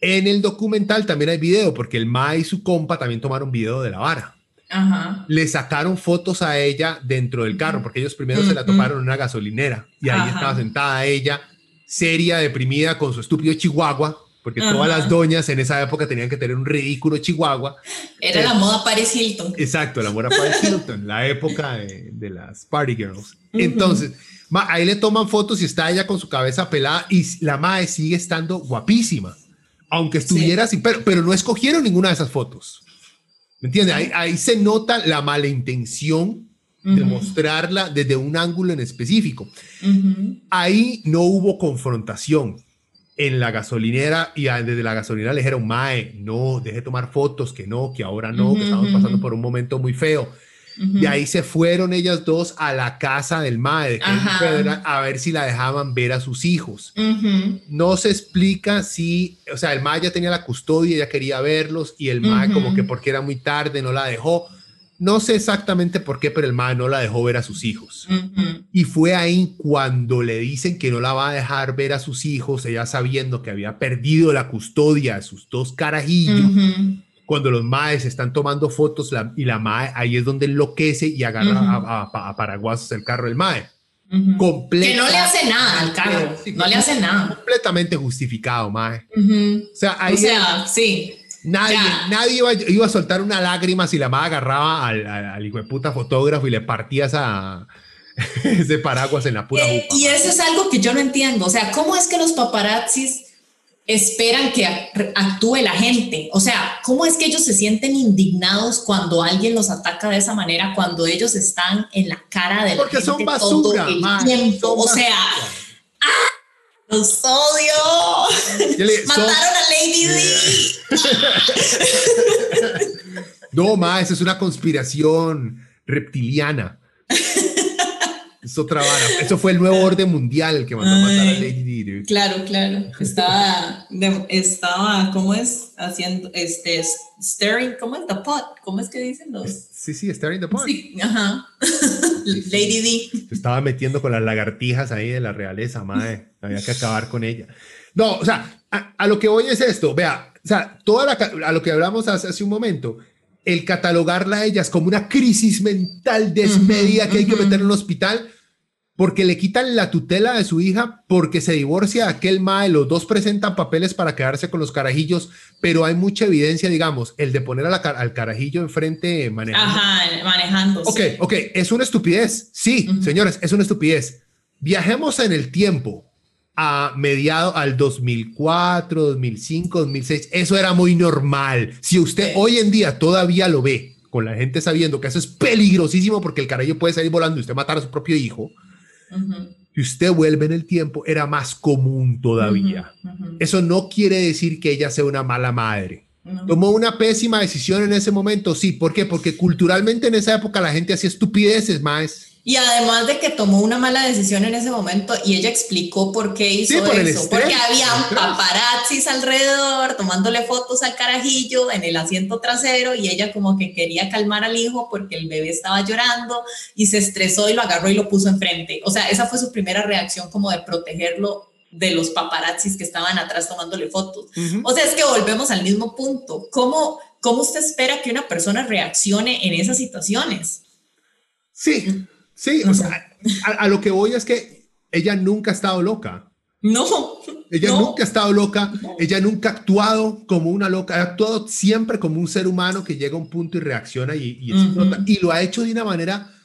En el documental también hay video, porque el Ma y su compa también tomaron video de la vara. Le sacaron fotos a ella dentro del carro, porque ellos primero se la tomaron en una gasolinera y ahí estaba sentada ella, seria, deprimida, con su estúpido chihuahua, porque todas las doñas en esa época tenían que tener un ridículo chihuahua. Era la moda Paris Hilton. Exacto, la moda Paris Hilton, la época de, las Party Girls. Entonces, ahí le toman fotos y está ella con su cabeza pelada y la madre sigue estando guapísima aunque estuviera así, pero, pero no escogieron ninguna de esas fotos. ¿Me entiendes? Ahí, ahí, se nota la mala intención de mostrarla desde un ángulo en específico. Ahí no hubo confrontación en la gasolinera y desde la gasolinera le dijeron, Mae, no, deje de tomar fotos, que no, que ahora no, que estamos pasando por un momento muy feo. Y ahí se fueron ellas dos a la casa del mae a ver si la dejaban ver a sus hijos. No se explica si, o sea, el mae ya tenía la custodia, ella quería verlos y el mae como que porque era muy tarde no la dejó. No sé exactamente por qué, pero el mae no la dejó ver a sus hijos. Y fue ahí cuando le dicen que no la va a dejar ver a sus hijos, ella sabiendo que había perdido la custodia de sus dos carajillos cuando los maes están tomando fotos y la mae ahí es donde enloquece y agarra a, a, paraguasos el carro del mae. que no le hace nada al carro, no le hace nada. Completamente justificado, mae. O sea, ahí sí. Nadie, nadie iba, a soltar una lágrima si la mae agarraba al, al, hijo de puta fotógrafo y le partía esa, ese paraguas en la pura eh, Y eso es algo que yo no entiendo. O sea, ¿cómo es que los paparazzis esperan que actúe la gente. O sea, ¿cómo es que ellos se sienten indignados cuando alguien los ataca de esa manera, cuando ellos están en la cara de la Porque son basura, todo el tiempo? o sea, ¡ah! ¡Los odio! ¡Mataron a Lady D! no, ma, eso es una conspiración reptiliana. Es otra vara. Eso fue el nuevo orden mundial que mandó a matar a Lady Di. Claro, claro. Estaba, estaba, ¿cómo es? Haciendo, este, staring, ¿cómo es? The pot. ¿Cómo es que dicen los? Sí, sí, staring the pot. Sí, ajá. Lady D. Se estaba metiendo con las lagartijas ahí de la realeza, madre. Había que acabar con ella. No, o sea, a, lo que voy es esto. Vea, o sea, toda la, a lo que hablamos hace, hace un momento el catalogarla a ellas como una crisis mental desmedida que hay que meter en el hospital, porque le quitan la tutela de su hija, porque se divorcia aquel mae, los dos presentan papeles para quedarse con los carajillos, pero hay mucha evidencia, digamos, el de poner al carajillo enfrente manejando. Ajá, manejando. Ok, ok, es una estupidez. Sí, señores, es una estupidez. Viajemos en el tiempo a mediado al 2004, 2005, 2006. Eso era muy normal. Si usted hoy en día todavía lo ve, con la gente sabiendo que eso es peligrosísimo porque el carajillo puede salir volando y usted matar a su propio hijo, si usted vuelve en el tiempo, era más común todavía. Eso no quiere decir que ella sea una mala madre. Tomó una pésima decisión en ese momento, sí. ¿Por qué? Porque culturalmente en esa época la gente hacía estupideces más. Y además de que tomó una mala decisión en ese momento y ella explicó por qué hizo eso, porque había paparazzis alrededor tomándole fotos al carajillo en el asiento trasero y ella como que quería calmar al hijo porque el bebé estaba llorando y se estresó y lo agarró y lo puso enfrente. O sea, esa fue su primera reacción como de protegerlo de los paparazzis que estaban atrás tomándole fotos. O sea, es que volvemos al mismo punto. ¿Cómo, ¿Cómo usted espera que una persona reaccione en esas situaciones? Sí, Sí, o sea, a, lo que voy es que ella nunca ha estado loca. No. Ella nunca ha estado loca, ella nunca ha actuado como una loca, ha actuado siempre como un ser humano que llega a un punto y reacciona y, y, y lo ha hecho de una manera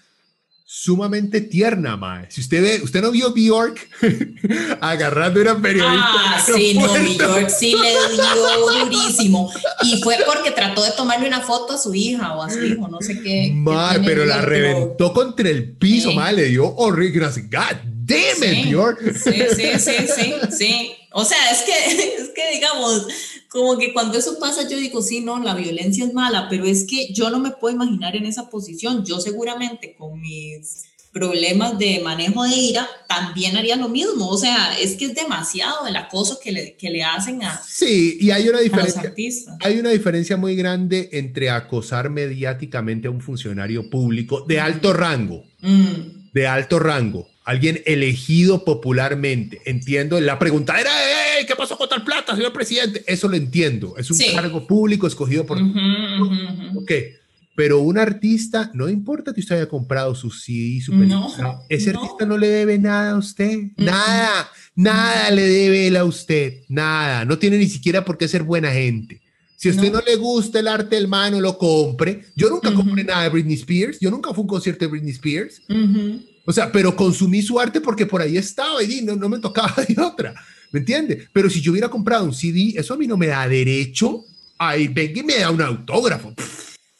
sumamente tierna, mae. Si usted ve, usted no vio Bjork agarrando a una periodista. Ah, sí, no, Bjork sí le dio durísimo. Y fue porque trató de tomarle una foto a su hija o a su hijo, no sé qué. Mae, pero la reventó contra el piso, mae, le dio horrible. God damn it, Bjork. Sí, sí, sí, sí, sí. O sea, es que, es que digamos, como que cuando eso pasa yo digo, sí, no, la violencia es mala, pero es que yo no me puedo imaginar en esa posición. Yo seguramente con mis problemas de manejo de ira también haría lo mismo. O sea, es que es demasiado el acoso que le, que le hacen a Sí, y hay una diferencia. Hay una diferencia muy grande entre acosar mediáticamente a un funcionario público de alto rango. Mm. De alto rango alguien elegido popularmente. Entiendo, la pregunta era, ¿qué pasó con tal plata, señor presidente? Eso lo entiendo, es un cargo público escogido por... Ok, pero un artista, no importa que usted haya comprado su CD, su película, ese artista no le debe nada a usted, nada, nada le debe él a usted, nada, no tiene ni siquiera por qué ser buena gente. Si a usted no. le gusta el arte del mano, lo compre. Yo nunca compré nada de Britney Spears. Yo nunca fui a un concierto de Britney Spears. O sea, pero consumí su arte porque por ahí estaba y no, no me tocaba de otra. ¿Me entiende? Pero si yo hubiera comprado un CD, eso a mí no me da derecho. Ay, venga y me da un autógrafo.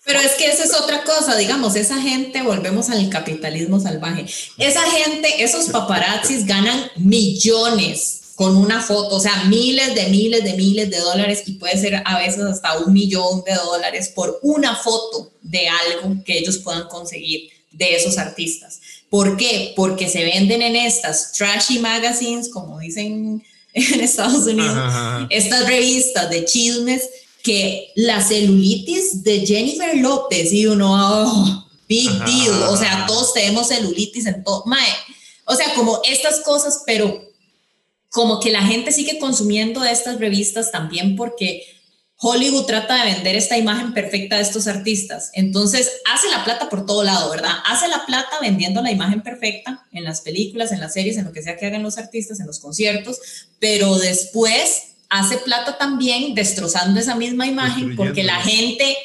Pero es que esa es otra cosa, digamos, esa gente, volvemos al capitalismo salvaje, esa gente, esos paparazzis ganan millones con una foto, o sea, miles de miles de miles de dólares y puede ser a veces hasta un millón de dólares por una foto de algo que ellos puedan conseguir de esos artistas. ¿Por qué? Porque se venden en estas trashy magazines, como dicen en Estados Unidos, estas revistas de chismes, que la celulitis de Jennifer López y uno, oh, big deal, o sea, todos tenemos celulitis en todo, mae, o sea, como estas cosas, pero como que la gente sigue consumiendo estas revistas también porque Hollywood trata de vender esta imagen perfecta de estos artistas. Entonces, hace la plata por todo lado, ¿verdad? Hace la plata vendiendo la imagen perfecta en las películas, en las series, en lo que sea que hagan los artistas, en los conciertos, pero después hace plata también destrozando esa misma imagen porque la gente,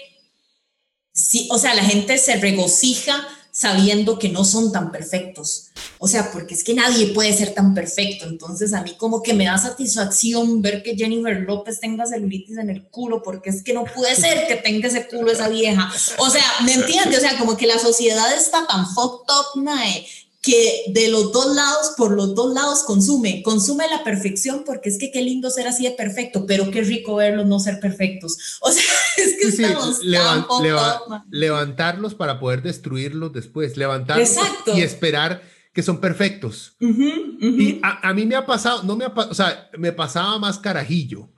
sí, o sea, la gente se regocija sabiendo que no son tan perfectos. O sea, porque es que nadie puede ser tan perfecto. Entonces a mí como que me da satisfacción ver que Jennifer López tenga celulitis en el culo, porque es que no puede ser que tenga ese culo esa vieja. O sea, ¿me entiendes? O sea, como que la sociedad está tan fucked up, mae, que de los dos lados, por los dos lados consume, consume la perfección porque es que qué lindo ser así de perfecto, pero qué rico verlos no ser perfectos. O sea, es que estamos levantarlos para poder destruirlos después, levantarlos y esperar que son perfectos. Y a, mí me ha pasado, no me ha o sea, me pasaba más carajillo.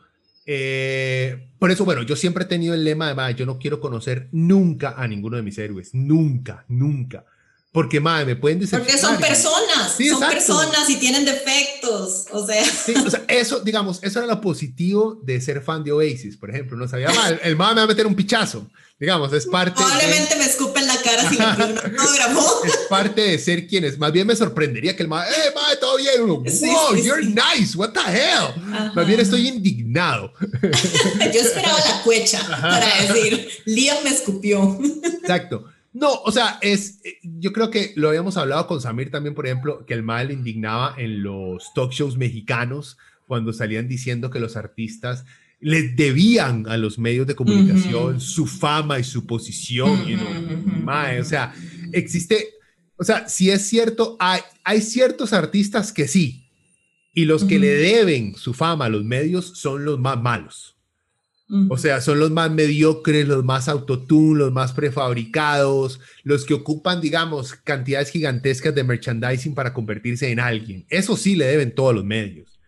Eh, por eso, bueno, yo siempre he tenido el lema de, yo no quiero conocer nunca a ninguno de mis héroes, nunca, nunca. Porque, madre, me pueden decir. Porque son personas, son personas y tienen defectos, o sea. Sí, o sea, eso, digamos, eso era lo positivo de ser fan de Oasis, por ejemplo, no sabía mal, el madre me va a meter un pichazo, digamos, es parte. Probablemente me escupen la cara si me un autógrafo. es parte de ser quien es, más bien me sorprendería que el madre, eh, madre, todo bien, uno, wow, you're nice, what the hell. Más bien estoy indignado. Yo esperaba la cuecha para decir, Liam me escupió. Exacto. No, o sea, es, eh, yo creo que lo habíamos hablado con Samir también, por ejemplo, que el mal indignaba en los talk shows mexicanos cuando salían diciendo que los artistas les debían a los medios de comunicación su fama y su posición. o sea, existe, o sea, si es cierto, hay, hay ciertos artistas que sí, y los que le deben su fama a los medios son los más malos. O sea, son los más mediocres, los más autotune, los más prefabricados, los que ocupan, digamos, cantidades gigantescas de merchandising para convertirse en alguien. Eso sí le deben todos los medios.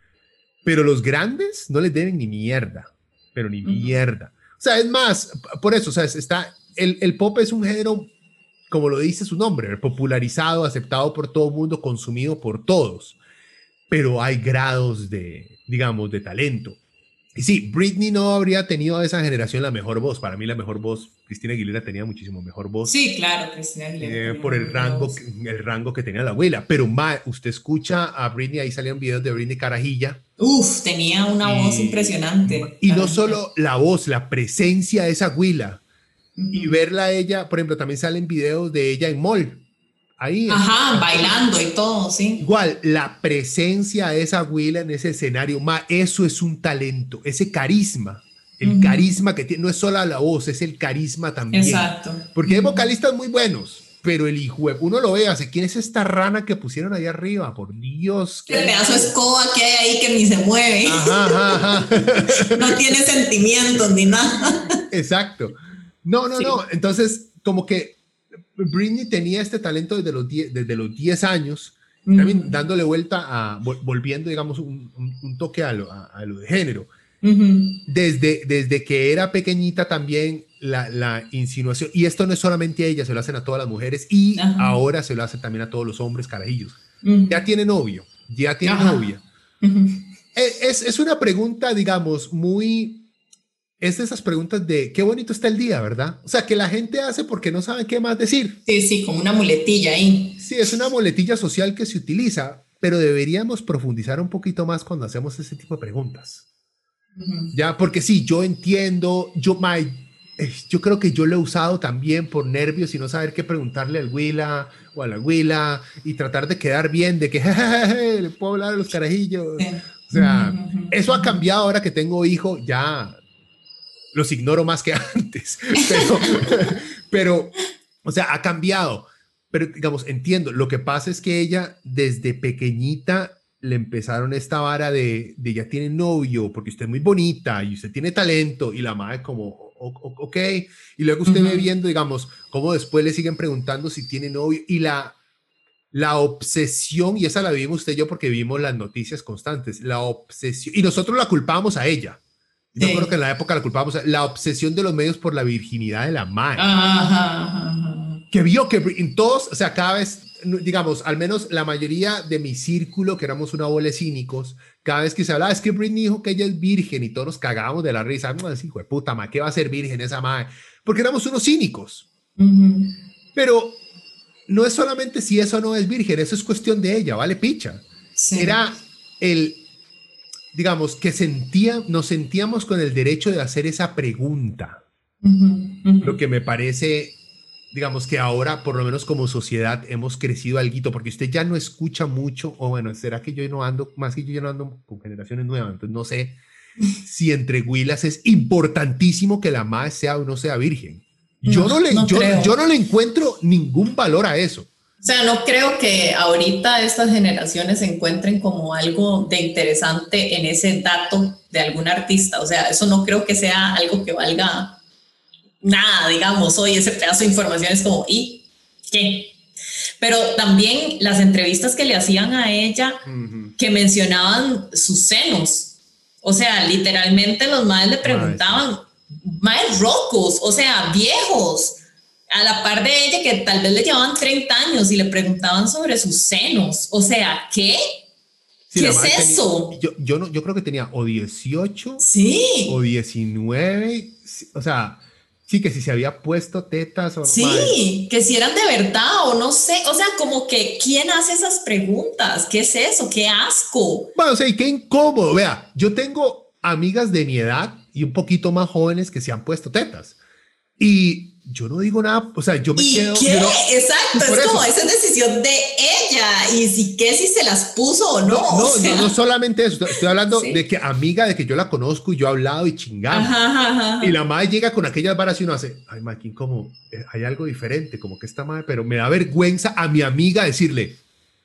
Pero los grandes no les deben ni mierda, pero ni mierda. O sea, es más, por eso, o sea, está, el, el pop es un género, como lo dice su nombre, popularizado, aceptado por todo el mundo, consumido por todos. Pero hay grados de, digamos, de talento. Y sí, Britney no habría tenido a esa generación la mejor voz. Para mí la mejor voz, Cristina Aguilera tenía muchísimo mejor voz. Sí, claro, Cristina Aguilera. Eh, por el rango, el rango que tenía la abuela. Pero ma, usted escucha a Britney, ahí salían videos de Britney Carajilla. Uf, tenía una voz impresionante. Y no solo la voz, la presencia de esa abuela. Y verla a ella, por ejemplo, también salen videos de ella en mall ahí. Ajá, bailando y todo, sí. Igual, la presencia de esa abuela en ese escenario, ma, eso es un talento, ese carisma. El carisma que tiene, no es solo la voz, es el carisma también. Exacto. Porque hay vocalistas muy buenos, pero el hijo, uno lo ve, hace, ¿quién es esta rana que pusieron ahí arriba? Por Dios. El pedazo de escoba que hay ahí que ni se mueve. Ajá, no tiene sentimientos ni nada. Exacto. No, no, no. Entonces, como que Britney tenía este talento desde los 10, desde los 10 años, también dándole vuelta a, volviendo, digamos, un, toque a lo, de género. desde, desde que era pequeñita también la, insinuación, y esto no es solamente a ella, se lo hacen a todas las mujeres y ahora se lo hace también a todos los hombres carajillos. Ya tiene novio, ya tiene novia. es, es, una pregunta, digamos, muy es de esas preguntas de qué bonito está el día, ¿verdad? O sea, que la gente hace porque no sabe qué más decir. Sí, sí, como una muletilla ahí. Sí, es una muletilla social que se utiliza, pero deberíamos profundizar un poquito más cuando hacemos ese tipo de preguntas. Ya, porque sí, yo entiendo, yo, my, eh, yo creo que yo lo he usado también por nervios y no saber qué preguntarle al Willa o a la Willa y tratar de quedar bien, de que le puedo hablar a los carajillos. O sea, eso ha cambiado ahora que tengo hijo, ya los ignoro más que antes, pero, o sea, ha cambiado. Pero digamos, entiendo, lo que pasa es que ella desde pequeñita le empezaron esta vara de, de ya tiene novio, porque usted es muy bonita y usted tiene talento, y la madre como, ok, y luego usted ve viendo, digamos, cómo después le siguen preguntando si tiene novio, y la, la obsesión, y esa la vimos usted y yo porque vimos las noticias constantes, la obsesión, y nosotros la culpábamos a ella. Yo creo que en la época la culpábamos, la obsesión de los medios por la virginidad de la madre. Que vio que en todos, o sea, cada vez digamos, al menos la mayoría de mi círculo, que éramos una bola cínicos, cada vez que se hablaba, es que Britney dijo que ella es virgen y todos nos cagábamos de la risa. No, hijo de puta, ma, ¿qué va a ser virgen esa madre? Porque éramos unos cínicos. Pero no es solamente si eso no es virgen, eso es cuestión de ella, ¿vale? Picha. Era el, digamos, que sentía, nos sentíamos con el derecho de hacer esa pregunta. Lo que me parece digamos que ahora, por lo menos como sociedad, hemos crecido algo, porque usted ya no escucha mucho, o bueno, será que yo no ando, más que yo ya no ando con generaciones nuevas, entonces no sé si entre huilas es importantísimo que la madre sea o no sea virgen. Yo no, le, yo, yo, no le encuentro ningún valor a eso. O sea, no creo que ahorita estas generaciones encuentren como algo de interesante en ese dato de algún artista. O sea, eso no creo que sea algo que valga nada, digamos, hoy ese pedazo de información es como, ¿y qué? Pero también las entrevistas que le hacían a ella, que mencionaban sus senos. O sea, literalmente los madres le preguntaban, madres rocos, o sea, viejos, a la par de ella que tal vez le llevaban 30 años y le preguntaban sobre sus senos. O sea, ¿qué? ¿Qué es eso? yo, yo, no, yo creo que tenía o 18 sí. o 19, o sea, Sí, que si se había puesto tetas o... Sí, que si eran de verdad o no sé, o sea, como que ¿quién hace esas preguntas? ¿Qué es eso? ¡Qué asco! Bueno, o sea, y qué incómodo. Vea, yo tengo amigas de mi edad y un poquito más jóvenes que se han puesto tetas. Y yo no digo nada, o sea, yo me ¿Y quedo. ¿Qué? Exacto, es como esa decisión de ella y si qué si se las puso o no. No, no, no, solamente eso, estoy hablando de que amiga, de que yo la conozco y yo he hablado y chingamos. Y la madre llega con aquellas varas y uno hace, ay, Maquín, como eh, hay algo diferente, como que esta madre, pero me da vergüenza a mi amiga decirle,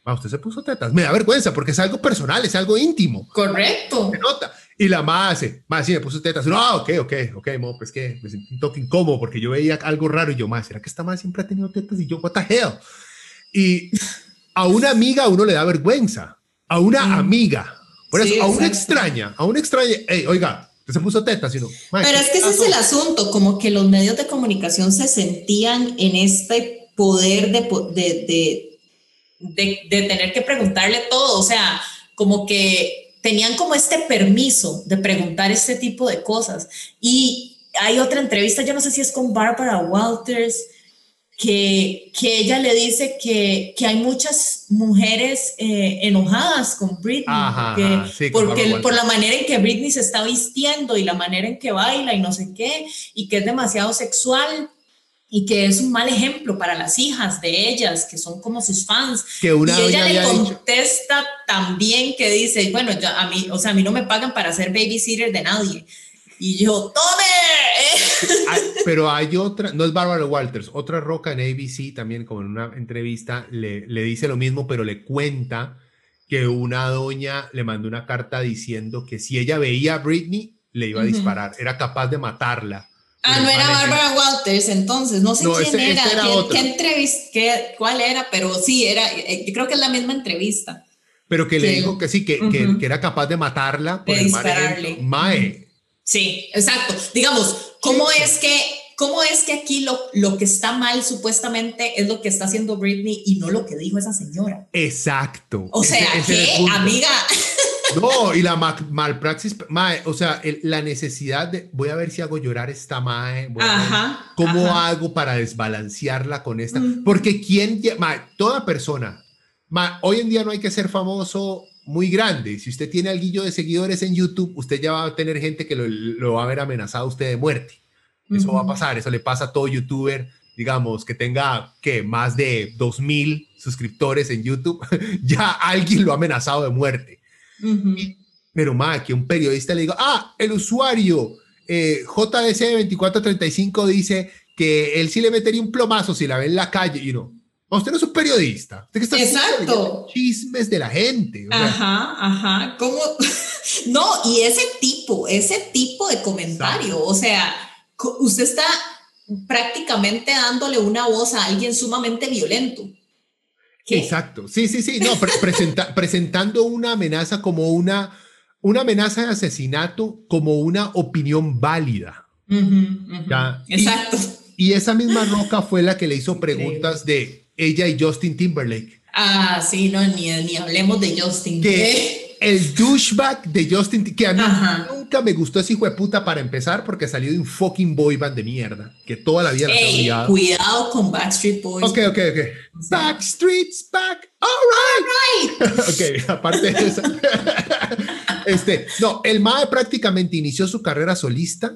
ma, usted se puso tetas, me da vergüenza porque es algo personal, es algo íntimo. Correcto. Se nota. Y la más hace, más sí, me puso tetas. No, ah, ok, ok, ok, mo, pues que me sentí un toque incómodo porque yo veía algo raro y yo, más, ¿será que esta más siempre ha tenido tetas? Y yo, what the hell? Y a una amiga uno le da vergüenza. A una mm. amiga. Por eso, a una extraña, a una extraña, hey, oiga, se puso tetas y no. Pero es que ese es el asunto, como que los medios de comunicación se sentían en este poder de, de, de, de tener que preguntarle todo. O sea, como que tenían como este permiso de preguntar este tipo de cosas. Y hay otra entrevista, yo no sé si es con Barbara Walters, que, que ella le dice que, que hay muchas mujeres eh, enojadas con Britney, porque, por la manera en que Britney se está vistiendo y la manera en que baila y no sé qué, y que es demasiado sexual y que es un mal ejemplo para las hijas de ellas, que son como sus fans. Que una y ella le contesta también que dice, bueno, a mí, o sea, a mí no me pagan para ser babysitter de nadie. Y yo, ¡tome! pero hay otra, no es Barbara Walters, otra roca en ABC también, como en una entrevista, le, le dice lo mismo, pero le cuenta que una doña le mandó una carta diciendo que si ella veía a Britney, le iba a disparar, era capaz de matarla Ah, no era Barbara Walters, entonces, no sé quién era, qué, entrevista, cuál era, pero sí, era, eh, yo creo que es la misma entrevista. Pero que, le dijo que sí, que, que, era capaz de matarla por de dispararle. Mae. Sí, exacto. Digamos, ¿cómo es que, cómo es que aquí lo, lo que está mal supuestamente es lo que está haciendo Britney y no lo que dijo esa señora? Exacto. O sea, ¿qué, amiga? No, y la malpraxis, mae, o sea, la necesidad de, voy a ver si hago llorar esta mae, ajá, cómo hago para desbalancearla con esta, porque quién, mae, toda persona, mae, hoy en día no hay que ser famoso muy grande, si usted tiene alguillo de seguidores en YouTube, usted ya va a tener gente que lo, va a ver amenazado a usted de muerte. Eso va a pasar, eso le pasa a todo youtuber, digamos, que tenga que más de 2000 suscriptores en YouTube, ya alguien lo ha amenazado de muerte. Pero más que un periodista le diga, ah, el usuario eh, JDC2435 dice que él sí le metería un plomazo si la ve en la calle y no. Usted no es un periodista. Usted está Exacto. Chismes de la gente. Ajá, ajá. ¿Cómo? no, y ese tipo, ese tipo de comentario, o sea, usted está prácticamente dándole una voz a alguien sumamente violento. Exacto. Sí, sí, sí. No, presentando una amenaza como una, una amenaza de asesinato como una opinión válida. Exacto. Y, esa misma roca fue la que le hizo preguntas de ella y Justin Timberlake. Ah, sí, no, ni, ni hablemos de Justin. Que, el douchebag de Justin, que a mí nunca me gustó ese hijo de puta para empezar, porque salió de un fucking boy band de mierda, que toda la vida Ey, Cuidado con Backstreet Boys. Ok, ok, ok. Backstreet's back. All right. All right. ok, aparte de eso. este, no, el MAE prácticamente inició su carrera solista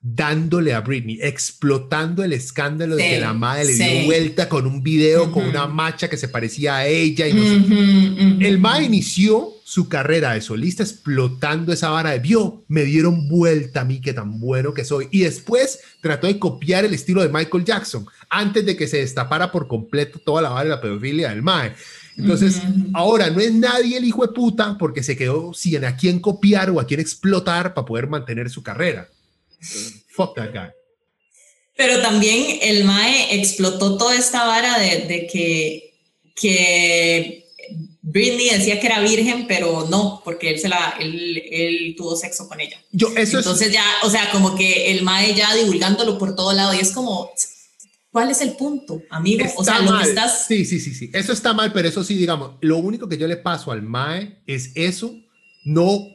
dándole a Britney, explotando el escándalo de que la madre le dio vuelta con un video con una macha que se parecía a ella. Y El MAE inició su carrera de solista explotando esa vara de vio, me dieron vuelta a mí, que tan bueno que soy. Y después trató de copiar el estilo de Michael Jackson antes de que se destapara por completo toda la vara de la pedofilia del MAE. Entonces, ahora no es nadie el hijo de puta porque se quedó sin a quién copiar o a quién explotar para poder mantener su carrera. Fuck that guy. Pero también el Mae explotó toda esta vara de, que, que Britney decía que era virgen, pero no, porque él, se la, él, tuvo sexo con ella. Yo, eso Entonces ya, o sea, como que el Mae ya divulgándolo por todo lado y es como, ¿cuál es el punto, amigo? o sea, lo que estás... Sí, sí, sí, sí, eso está mal, pero eso sí, digamos, lo único que yo le paso al Mae es eso, no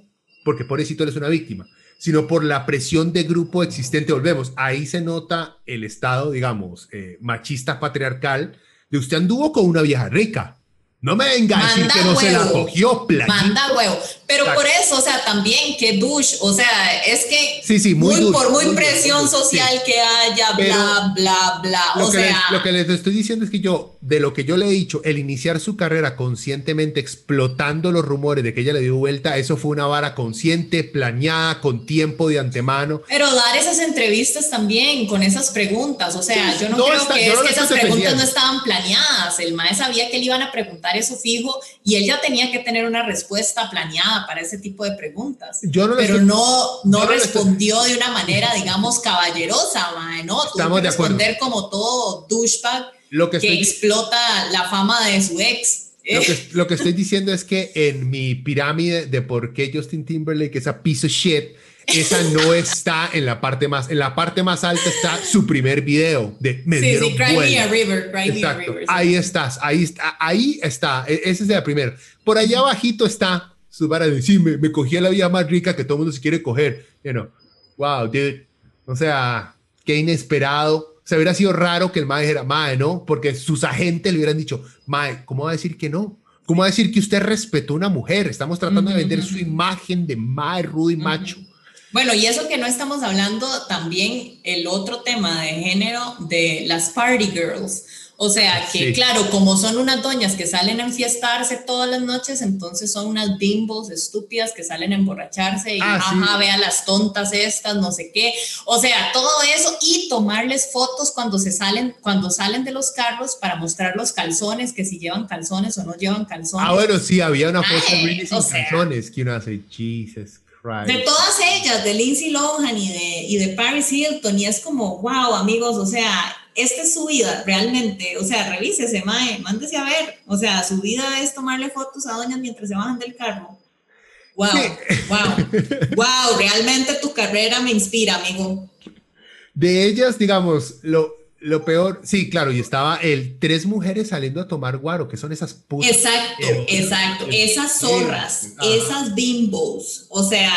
porque pobrecito él es una víctima, sino por la presión de grupo existente. Volvemos, ahí se nota el estado, digamos, eh, machista patriarcal de usted anduvo con una vieja rica. No me venga a decir que no se la cogió, planito. Manda huevo. Pero por eso, o sea, también que douche, o sea, es que sí, sí, muy, por muy, presión social que haya, bla, bla, bla. Lo, o que sea, les, lo que les estoy diciendo es que yo, de lo que yo le he dicho, el iniciar su carrera conscientemente explotando los rumores de que ella le dio vuelta, eso fue una vara consciente, planeada, con tiempo de antemano. Pero dar esas entrevistas también con esas preguntas, o sea, yo no, creo que, es que esas preguntas no estaban planeadas. El maestro sabía que le iban a preguntar eso fijo y él ya tenía que tener una respuesta planeada para ese tipo de preguntas. pero no, no respondió de una manera, digamos, caballerosa, ¿no? Estamos de acuerdo. responder como todo douchebag lo que, explota la fama de su ex. Lo que, lo que, estoy diciendo es que en mi pirámide de por qué Justin Timberlake es a piece of shit, esa no está en la parte más, en la parte más alta está su primer video de me sí, sí, Cry Me a River, Cry Me a River. Ahí estás, ahí está, ahí está, e, ese es la primera. Por allá abajito está su vara de sí, me, me cogí a la vida más rica que todo el mundo se quiere coger. You know, wow, dude. O sea, qué inesperado. O sea, hubiera sido raro que el mae dijera, mae, ¿no? Porque sus agentes le hubieran dicho, mae, ¿cómo va a decir que no? ¿Cómo va a decir que usted respetó a una mujer? Estamos tratando de vender su imagen de mae, rudo y macho. Bueno, y eso que no estamos hablando también el otro tema de género de las party girls. O sea, que claro, como son unas doñas que salen a enfiestarse todas las noches, entonces son unas bimbos estúpidas que salen a emborracharse y ah, ajá, vean las tontas estas, no sé qué. O sea, todo eso y tomarles fotos cuando se salen, cuando salen de los carros para mostrar los calzones, que si llevan calzones o no llevan calzones. Ah, bueno, sí, había una foto de sin calzones que uno hace, Jesus de todas ellas, de Lindsay Lohan y de, y de Paris Hilton, y es como, wow, amigos, o sea, esta es su vida, realmente, o sea, revísese, mae, mándese a ver, o sea, su vida es tomarle fotos a doñas mientras se bajan del carro. Wow, wow, wow, realmente tu carrera me inspira, amigo. De ellas, digamos, lo, lo peor, sí, claro, y estaba el tres mujeres saliendo a tomar guaro, que son esas putas. Exacto, exacto, esas zorras, esas bimbos, o sea,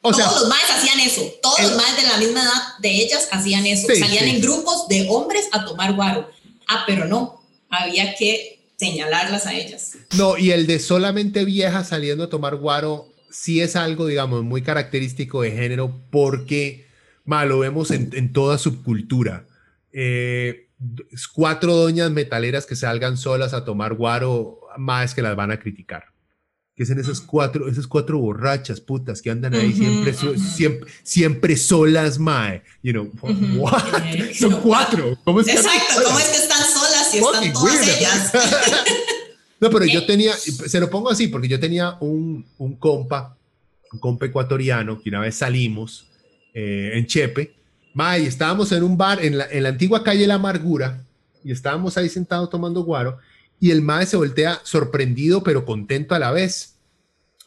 todos los más hacían eso, todos los más de la misma edad de ellas hacían eso, salían en grupos de hombres a tomar guaro. Ah, pero no, había que señalarlas a ellas. No, y el de solamente viejas saliendo a tomar guaro sí es algo, digamos, muy característico de género porque malo lo vemos en, en toda subcultura eh, cuatro doñas metaleras que salgan solas a tomar guaro, más que las van a criticar. que son esas cuatro, esas cuatro borrachas putas que andan ahí siempre, siempre, siempre solas, mae. You know, what? Son cuatro. ¿Cómo es Exacto, ¿cómo es que están solas y están todas ellas? no, pero yo tenía, se lo pongo así, porque yo tenía un, un compa, un compa ecuatoriano, que una vez salimos eh, en Chepe, mae, estábamos en un bar en la, en la antigua calle La Amargura, y estábamos ahí sentados tomando guaro, y el mae se voltea sorprendido pero contento a la vez.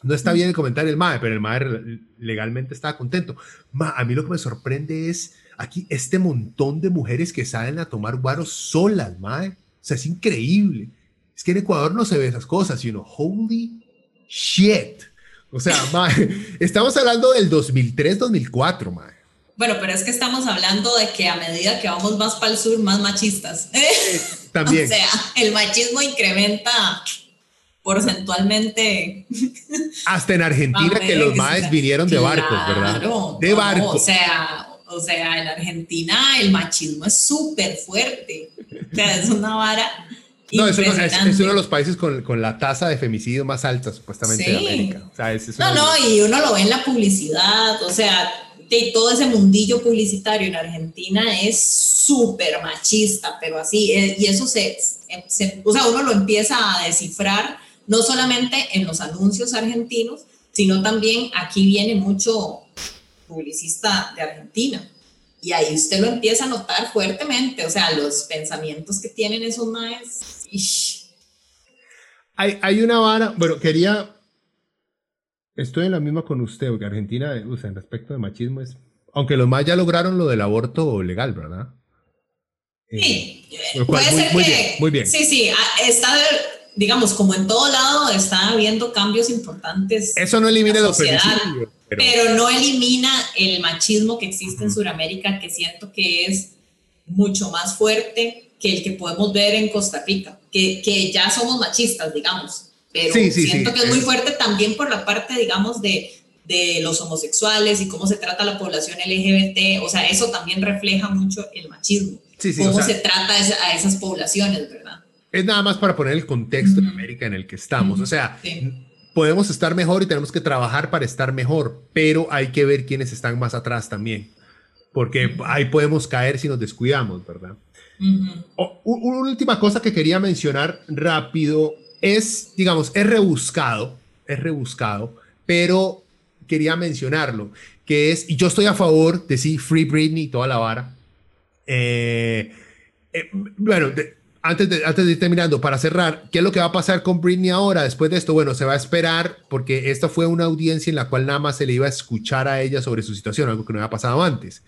No está bien el comentario del mae, pero el mae legalmente estaba contento. Ma, a mí lo que me sorprende es aquí este montón de mujeres que salen a tomar guaro solas, mae. O sea, es increíble. Es que en Ecuador no se ve esas cosas, sino holy shit. O sea, mae, estamos hablando del 2003-2004, mae. Bueno, pero es que estamos hablando de que a medida que vamos más para el sur, más machistas. también. o sea, el machismo incrementa porcentualmente. Hasta en Argentina que los maes vinieron de barcos, ¿verdad? De barcos. O sea, o sea, en Argentina el machismo es súper fuerte. O sea, es una vara. No, es uno, es, uno, de los países con, con, la tasa de femicidio más alta, supuestamente, de América. O sea, es, no, no, y uno lo ve en la publicidad, o sea, y todo ese mundillo publicitario en Argentina es súper machista, pero así, eh, y eso se, o sea, uno lo empieza a descifrar no solamente en los anuncios argentinos, sino también aquí viene mucho publicista de Argentina. Y ahí usted lo empieza a notar fuertemente, o sea, los pensamientos que tienen esos maes. Hay, hay una vara, bueno, quería Estoy en la misma con usted, porque Argentina, o sea, en respecto de machismo es... Aunque los más ya lograron lo del aborto legal, ¿verdad? Sí, eh, puede ser muy, que... Bien, muy bien. Sí, sí, ah, está, digamos, como en todo lado, está habiendo cambios importantes. Eso no elimina los pero... pero... no elimina el machismo que existe en Sudamérica, que siento que es mucho más fuerte que el que podemos ver en Costa Rica, que, que ya somos machistas, digamos pero siento que es muy fuerte también por la parte, digamos, de, de los homosexuales y cómo se trata la población LGBT, o sea, eso también refleja mucho el machismo, cómo se trata a esas poblaciones, ¿verdad? Es nada más para poner el contexto en América en el que estamos, o sea, podemos estar mejor y tenemos que trabajar para estar mejor, pero hay que ver quiénes están más atrás también, porque ahí podemos caer si nos descuidamos, ¿verdad? una última cosa que quería mencionar rápido es, digamos, es rebuscado, es rebuscado, pero quería mencionarlo, que es, y yo estoy a favor de sí, Free Britney toda la vara. Eh, eh, bueno, antes, de, antes de ir terminando, para cerrar, ¿qué es lo que va a pasar con Britney ahora? Después de esto, bueno, se va a esperar, porque esta fue una audiencia en la cual nada más se le iba a escuchar a ella sobre su situación, algo que no había pasado antes.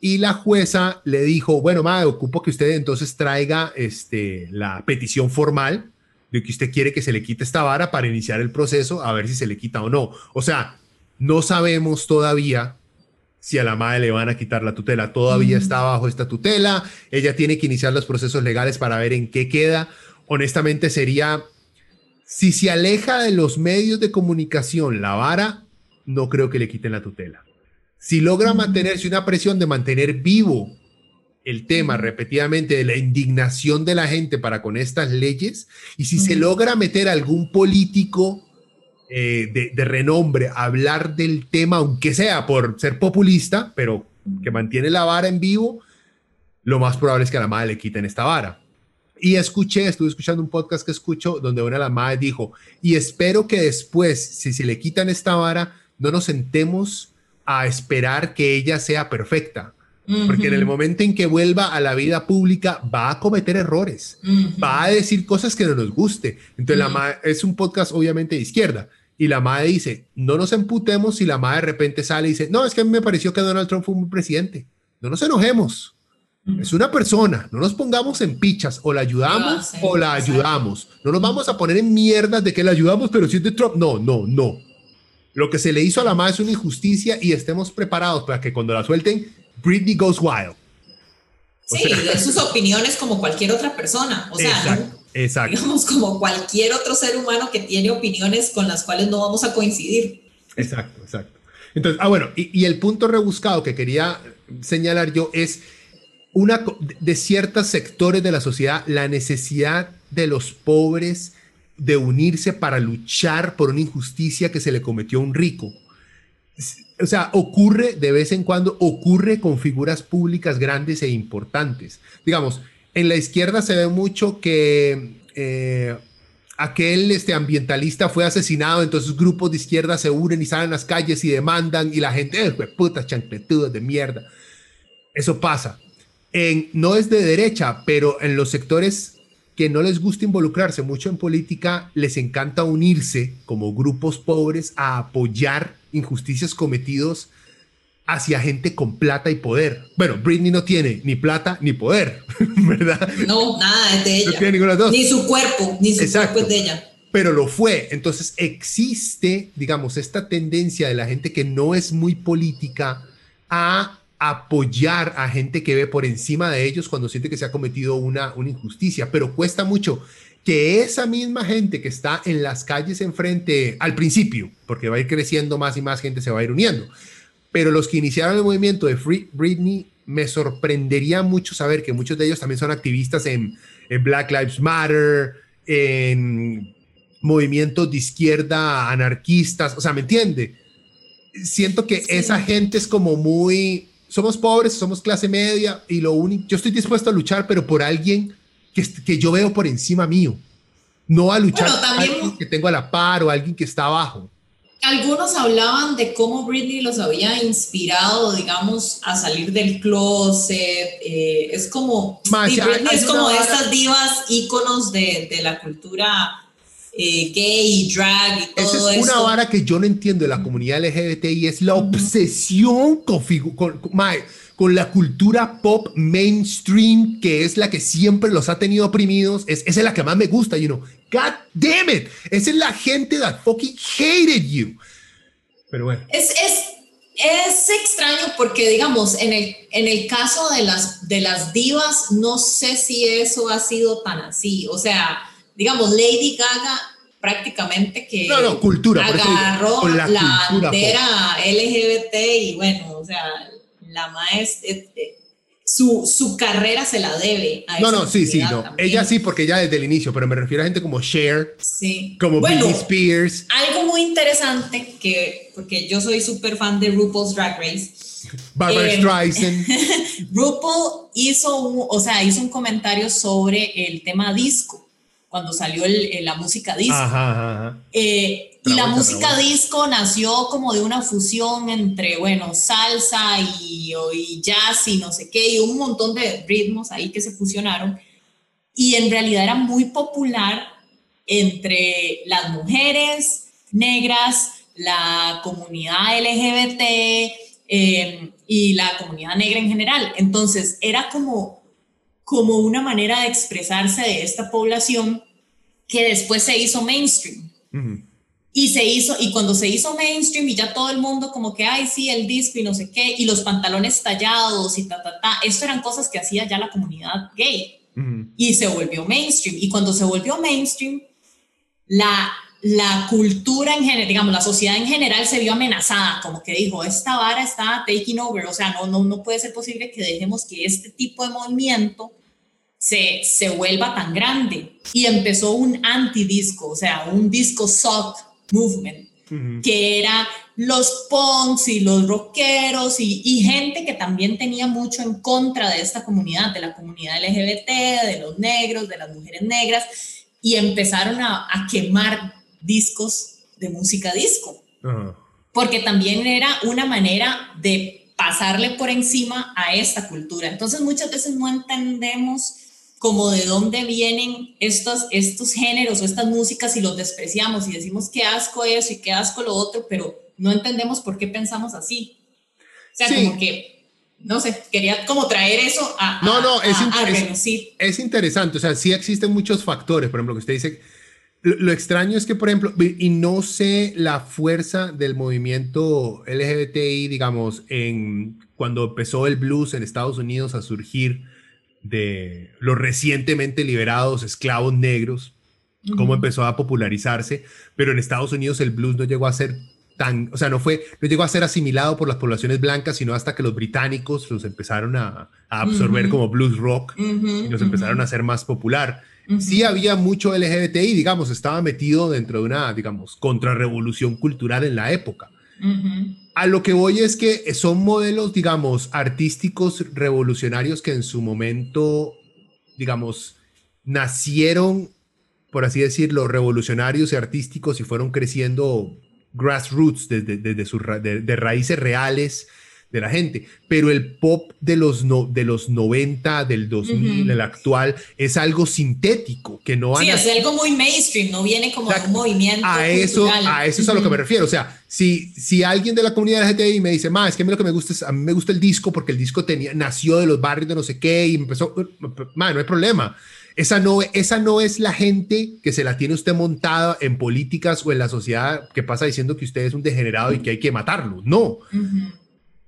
Y la jueza le dijo, bueno, madre, ocupo que usted entonces traiga este, la petición formal de que usted quiere que se le quite esta vara para iniciar el proceso a ver si se le quita o no. O sea, no sabemos todavía si a la madre le van a quitar la tutela. Todavía está bajo esta tutela. Ella tiene que iniciar los procesos legales para ver en qué queda. Honestamente sería, si se aleja de los medios de comunicación la vara, no creo que le quiten la tutela. Si logra mantenerse una presión de mantener vivo el tema repetidamente de la indignación de la gente para con estas leyes y si se logra meter algún político eh, de, renombre a hablar del tema, aunque sea por ser populista, pero que mantiene la vara en vivo, lo más probable es que a la madre le quiten esta vara. Y escuché, estuve escuchando un podcast que escucho donde una de las madres dijo, y espero que después, si se le quitan esta vara, no nos sentemos a esperar que ella sea perfecta porque en el momento en que vuelva a la vida pública va a cometer errores, va a decir cosas que no nos guste. Entonces, la es un podcast obviamente de izquierda. Y la madre dice, no nos emputemos si la madre de repente sale y dice, no, es que a mí me pareció que Donald Trump fue un presidente. No nos enojemos. Es una persona, no nos pongamos en pichas, o la ayudamos ah, o la ayudamos. No nos vamos a poner en mierdas de que la ayudamos, pero si es de Trump. No, no, no. Lo que se le hizo a la madre es una injusticia y estemos preparados para que cuando la suelten Britney Goes Wild. sí, de sus opiniones como cualquier otra persona. O sea, exacto, digamos como cualquier otro ser humano que tiene opiniones con las cuales no vamos a coincidir. Exacto, exacto. Entonces, ah, bueno, y, el punto rebuscado que quería señalar yo es una de ciertos sectores de la sociedad, la necesidad de los pobres de unirse para luchar por una injusticia que se le cometió a un rico. O sea, ocurre de vez en cuando, ocurre con figuras públicas grandes e importantes. Digamos, en la izquierda se ve mucho que eh, aquel este, ambientalista fue asesinado, entonces grupos de izquierda se unen y salen a las calles y demandan y la gente, eh, putas chancletudas de mierda. Eso pasa. En, no es de derecha, pero en los sectores que no les gusta involucrarse mucho en política, les encanta unirse como grupos pobres a apoyar injusticias cometidos hacia gente con plata y poder. Bueno, Britney no tiene ni plata ni poder, ¿verdad? No, nada es de ella. No tiene ninguna de dos. Ni su cuerpo, ni su cuerpo es de ella. Pero lo fue. Entonces existe, digamos, esta tendencia de la gente que no es muy política a apoyar a gente que ve por encima de ellos cuando siente que se ha cometido una, una injusticia, pero cuesta mucho que esa misma gente que está en las calles enfrente al principio, porque va a ir creciendo más y más gente se va a ir uniendo, pero los que iniciaron el movimiento de Free Britney, me sorprendería mucho saber que muchos de ellos también son activistas en, Black Lives Matter, en movimientos de izquierda anarquistas, o sea, ¿me entiende? Siento que esa gente es como muy, somos pobres, somos clase media y lo único, yo estoy dispuesto a luchar, pero por alguien que, que yo veo por encima mío, no a luchar por alguien que tengo a la par o alguien que está abajo. Algunos hablaban de cómo Britney los había inspirado, digamos, a salir del closet. Eh, es como, es como estas divas íconos de, de la cultura eh, gay, drag y todo Esa es una vara que yo no entiendo de la comunidad LGBT y es la obsesión con, con, con, la cultura pop mainstream, que es la que siempre los ha tenido oprimidos. Es, esa es la que más me gusta, you know. God damn it. Esa es la gente that fucking hated you. Pero bueno. Es, es, es extraño porque, digamos, en el, en el caso de las, de las divas, no sé si eso ha sido tan así. O sea, digamos, Lady Gaga prácticamente que no, no, cultura, agarró la, la bandera LGBT y bueno, o sea, la maestra su, su carrera se la debe a No, no, sí, sí, no. Ella sí, porque ya desde el inicio, pero me refiero a gente como Cher, como Britney Spears. Algo muy interesante, que, porque yo soy súper fan de RuPaul's Drag Race. Barbara eh, Streisand. RuPaul hizo un, o sea, hizo un comentario sobre el tema disco, cuando salió el, la música disco. Ajá, ajá. Eh, y la música disco nació como de una fusión entre, bueno, salsa y, y, jazz y no sé qué, y un montón de ritmos ahí que se fusionaron. Y en realidad era muy popular entre las mujeres negras, la comunidad LGBT em, y la comunidad negra en general. Entonces era como, como una manera de expresarse de esta población que después se hizo mainstream. Y se hizo, y cuando se hizo mainstream y ya todo el mundo como que, ay, sí, el disco y no sé qué, y los pantalones tallados y ta, ta, ta, esto eran cosas que hacía ya la comunidad gay. Y se volvió mainstream. Y cuando se volvió mainstream, la, la cultura en general, digamos, la sociedad en general se vio amenazada, como que dijo, esta vara está taking over, o sea, no, no, no puede ser posible que dejemos que este tipo de movimiento se, se vuelva tan grande. Y empezó un anti-disco, o sea, un disco soft movement, que era los punks y los rockeros y, gente que también tenía mucho en contra de esta comunidad, de la comunidad LGBT, de los negros, de las mujeres negras, y empezaron a, quemar discos de música disco. Porque también era una manera de pasarle por encima a esta cultura. Entonces muchas veces no entendemos como de dónde vienen estos, estos géneros o estas músicas y los despreciamos y decimos qué asco eso y qué asco lo otro, pero no entendemos por qué pensamos así. O sea, como que, no sé, quería como traer eso a, no, no, es, es, interesante, o sea, sí existen muchos factores, por ejemplo, que usted dice, lo, lo, extraño es que, por ejemplo, y no sé la fuerza del movimiento LGBTI, digamos, en cuando empezó el blues en Estados Unidos a surgir, de los recientemente liberados esclavos negros, cómo empezó a popularizarse, pero en Estados Unidos el blues no llegó a ser tan, o sea, no fue, no llegó a ser asimilado por las poblaciones blancas, sino hasta que los británicos los empezaron a, absorber como blues rock y los empezaron a hacer más popular. Sí había mucho LGBTI, digamos, estaba metido dentro de una, digamos, contrarrevolución cultural en la época. A lo que voy es que son modelos, digamos, artísticos revolucionarios que en su momento, digamos, nacieron, por así decirlo, revolucionarios y artísticos y fueron creciendo grassroots desde, desde sus de raíces reales de la gente, pero el pop de los, no, de los 90, del 2000, el actual, es algo sintético, que no Sí, es algo muy mainstream, no viene como de un movimiento A eso, a eso es a lo que me refiero, o sea, si, si alguien de la comunidad LGTBI me dice, ma, es que a mí lo que me gusta es, a mí me gusta el disco porque el disco tenía, nació de los barrios de no sé qué y empezó, ma, no hay problema. Esa no, esa no es la gente que se la tiene usted montada en políticas o en la sociedad que pasa diciendo que usted es un degenerado y que hay que matarlo. No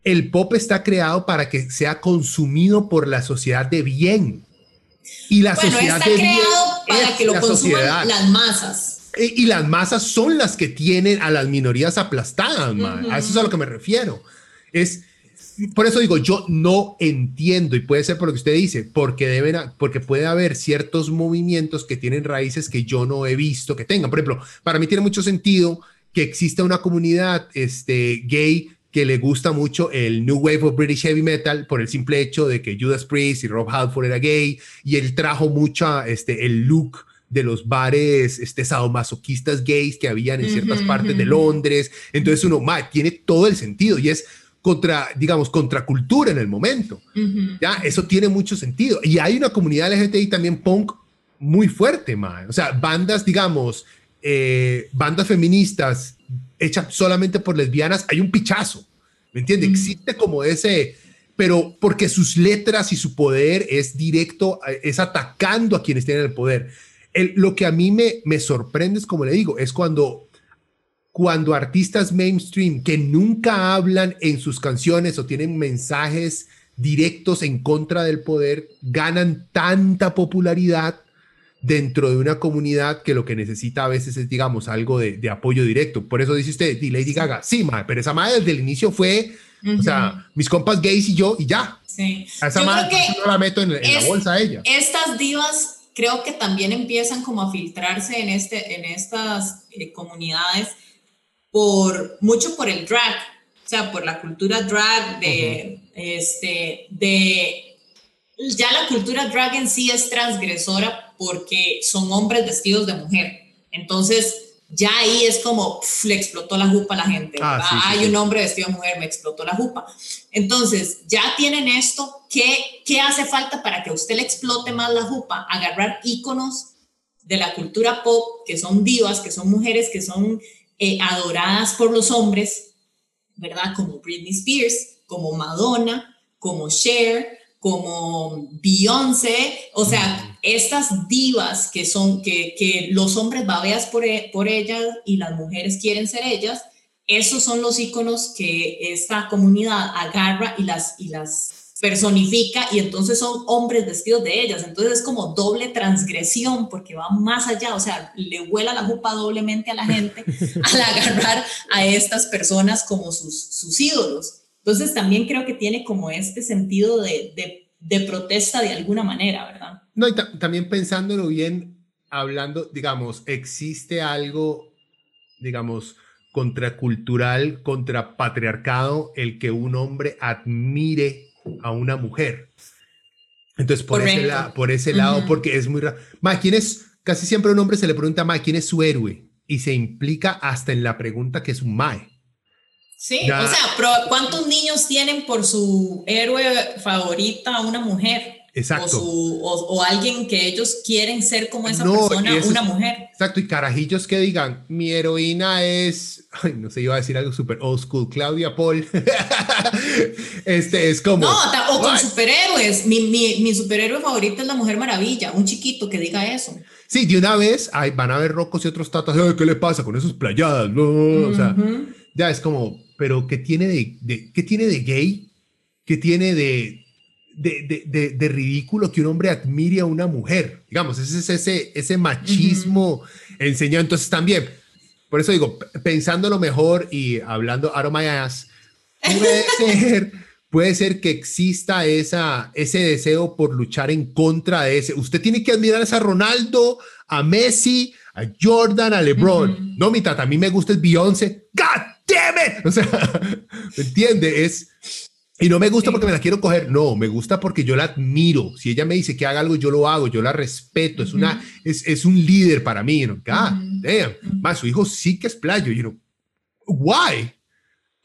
el pop está creado para que sea consumido por la sociedad de bien. Y la sociedad de bien para que lo consuman las masas. Y, las masas son las que tienen a las minorías aplastadas, A eso es a lo que me refiero. Es por eso digo, yo no entiendo y puede ser por lo que usted dice, porque deben porque puede haber ciertos movimientos que tienen raíces que yo no he visto que tengan. Por ejemplo, para mí tiene mucho sentido que exista una comunidad este gay que le gusta mucho el New Wave of British Heavy Metal por el simple hecho de que Judas Priest y Rob Halford era gay y él trajo mucho este, el look de los bares este, sadomasoquistas gays que habían en ciertas partes de Londres. Entonces uno, ma, tiene todo el sentido y es contra, digamos, contracultura en el momento. Ya, eso tiene mucho sentido. Y hay una comunidad LGTBI también punk muy fuerte, ma. O sea, bandas, digamos, eh, bandas feministas hecha solamente por lesbianas, hay un pichazo, ¿me entiende? Existe como ese, pero porque sus letras y su poder es directo, es atacando a quienes tienen el poder. lo que a mí me, me sorprende es, como le digo, es cuando, cuando artistas mainstream que nunca hablan en sus canciones o tienen mensajes directos en contra del poder, ganan tanta popularidad dentro de una comunidad que lo que necesita a veces es, digamos, algo de, apoyo directo. Por eso dice usted, y Lady Gaga, sí, madre, pero esa madre desde el inicio fue, o sea, mis compas gays y yo, y ya. Sí. A esa madre no la meto en, la bolsa a ella. Estas divas creo que también empiezan como a filtrarse en, este, en estas eh, comunidades por mucho por el drag, o sea, por la cultura drag de, este, de ya la cultura drag en sí es transgresora porque son hombres vestidos de mujer. Entonces, ya ahí es como le explotó la jupa a la gente. Ah, Hay un hombre vestido de mujer, me explotó la jupa. Entonces, ya tienen esto. ¿Qué, ¿Qué hace falta para que a usted le explote más la jupa? Agarrar íconos de la cultura pop, que son divas, que son mujeres, que son eh, adoradas por los hombres, ¿verdad? Como Britney Spears, como Madonna, como Cher, como Beyoncé, o sea, estas divas que son, que, que los hombres babeas por, e, por ellas y las mujeres quieren ser ellas, esos son los iconos que esta comunidad agarra y las, y las personifica y entonces son hombres vestidos de ellas. Entonces es como doble transgresión porque va más allá, o sea, le vuela la jupa doblemente a la gente al agarrar a estas personas como sus, sus ídolos. Entonces también creo que tiene como este sentido de, de, protesta de alguna manera, ¿verdad? No, y también pensándolo bien, hablando, digamos, existe algo, digamos, contracultural, contrapatriarcado, el que un hombre admire a una mujer. Entonces, por, ese, por ese lado, porque es muy raro. ¿quién es? Casi siempre a un hombre se le pregunta, ma, ¿quién es su héroe? Y se implica hasta en la pregunta que es un mae. Sí, o sea, ¿cuántos niños tienen por su héroe favorita una mujer? Exacto. O, alguien que ellos quieren ser como esa persona, una mujer. Exacto, y carajillos que digan, mi heroína es, ay, no sé, iba a decir algo súper old school, Claudia Paul. este es como... No, o con superhéroes. Mi, mi, mi, superhéroe favorito es la Mujer Maravilla, un chiquito que diga eso. Sí, de una vez ay, van a ver rocos y otros tatas, ¿qué le pasa con esos playadas? No, o sea, ya es como, pero ¿qué tiene de, ¿qué tiene de gay? ¿Qué tiene de, de, de, ridículo que un hombre admire a una mujer? Digamos, ese es ese, ese machismo enseñado. Entonces también, por eso digo, pensándolo mejor y hablando out of my ass, puede ser, puede ser que exista esa, ese deseo por luchar en contra de ese. Usted tiene que admirar a Ronaldo, a Messi, a Jordan, a LeBron. No, mi tata, a mí me gusta el Beyoncé. God damn it. O sea, ¿me entiende? Es, y no me gusta porque me la quiero coger, no, me gusta porque yo la admiro. Si ella me dice que haga algo, yo lo hago, yo la respeto, es, una, es, es, un líder para mí. You know? God damn. Más, su hijo sí que es playo. You know? Why?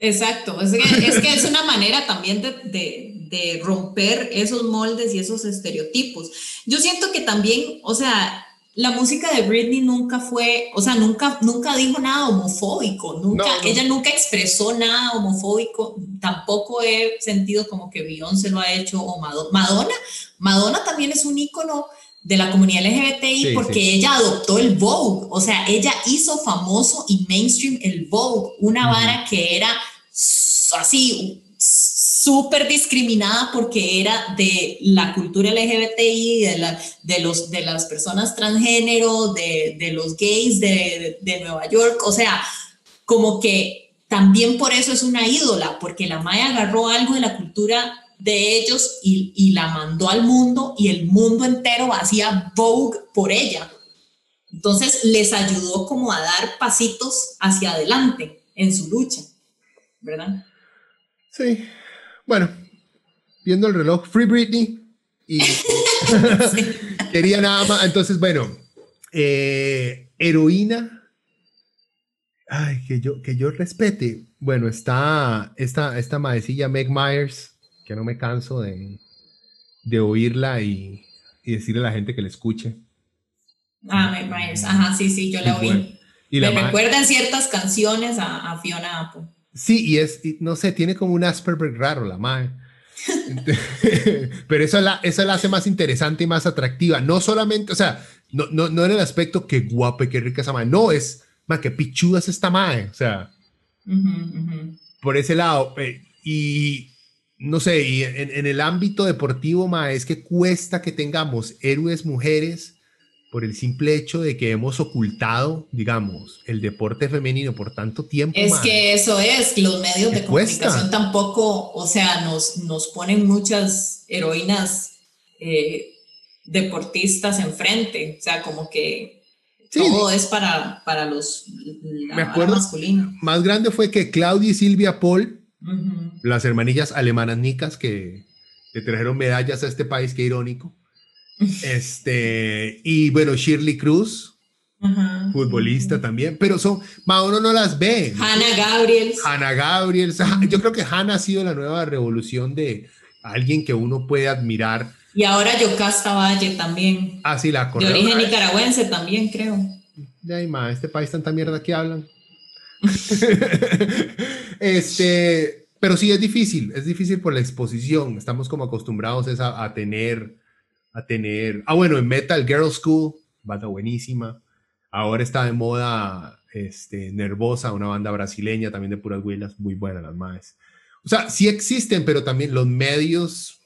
Exacto, es que, es que es, una manera también de, de, de romper esos moldes y esos estereotipos. Yo siento que también, o sea, la música de Britney nunca fue, o sea, nunca, nunca dijo nada homofóbico, nunca, ella nunca expresó nada homofóbico, tampoco he sentido como que Beyoncé lo ha hecho o Madonna. Madonna también es un ícono de la comunidad LGBTI porque ella adoptó el Vogue, o sea, ella hizo famoso y mainstream el Vogue, una vara que era así súper discriminada porque era de la cultura LGBTI, de, la, de, los, de las personas transgénero, de, de los gays de, de, Nueva York, o sea, como que también por eso es una ídola, porque la Maya agarró algo de la cultura de ellos y, y la mandó al mundo y el mundo entero hacía Vogue por ella. Entonces les ayudó como a dar pasitos hacia adelante en su lucha, ¿verdad? Sí, bueno, viendo el reloj, Free Britney. Y quería nada más. Entonces, bueno, eh, heroína. Ay, que yo, que yo respete. Bueno, está esta, esta maecilla Meg Myers, que no me canso de, de oírla y, y, decirle a la gente que la escuche. Ah, Meg Myers, ajá, sí, sí, yo la oí. Y me recuerdan ciertas canciones a, a Fiona Apple. Sí, y es, no sé, tiene como un Asperger raro la madre. Pero eso la, eso la hace más interesante y más atractiva. No solamente, o sea, no, no, no en el aspecto que guapa y qué rica esa madre. No, es, más que pichuda es esta madre. O sea, por ese lado. Eh, y no sé, y en, en, el ámbito deportivo, ma, es que cuesta que tengamos héroes mujeres por el simple hecho de que hemos ocultado, digamos, el deporte femenino por tanto tiempo. Es que eso es, los medios de comunicación tampoco, o sea, nos, nos ponen muchas heroínas eh, deportistas enfrente, o sea, como que todo es para, para los Me acuerdo, masculino. Más grande fue que Claudia y Silvia Paul, las hermanillas alemanas nicas que le trajeron medallas a este país, qué irónico este, y bueno, Shirley Cruz, futbolista también, pero son, uno no las ve. Hannah Gabriel. Hannah Gabriel. Yo creo que Hannah ha sido la nueva revolución de alguien que uno puede admirar. Y ahora Yocasta Valle también. Ah, sí, la De origen nicaragüense también, creo. Ya, ma, este país tanta mierda que hablan. este, pero sí es difícil, es difícil por la exposición. Estamos como acostumbrados a, a tener a tener, ah bueno, en Metal Girl School, banda buenísima. Ahora está de moda este, Nervosa, una banda brasileña también de puras huilas, muy buena las más. O sea, sí existen, pero también los medios,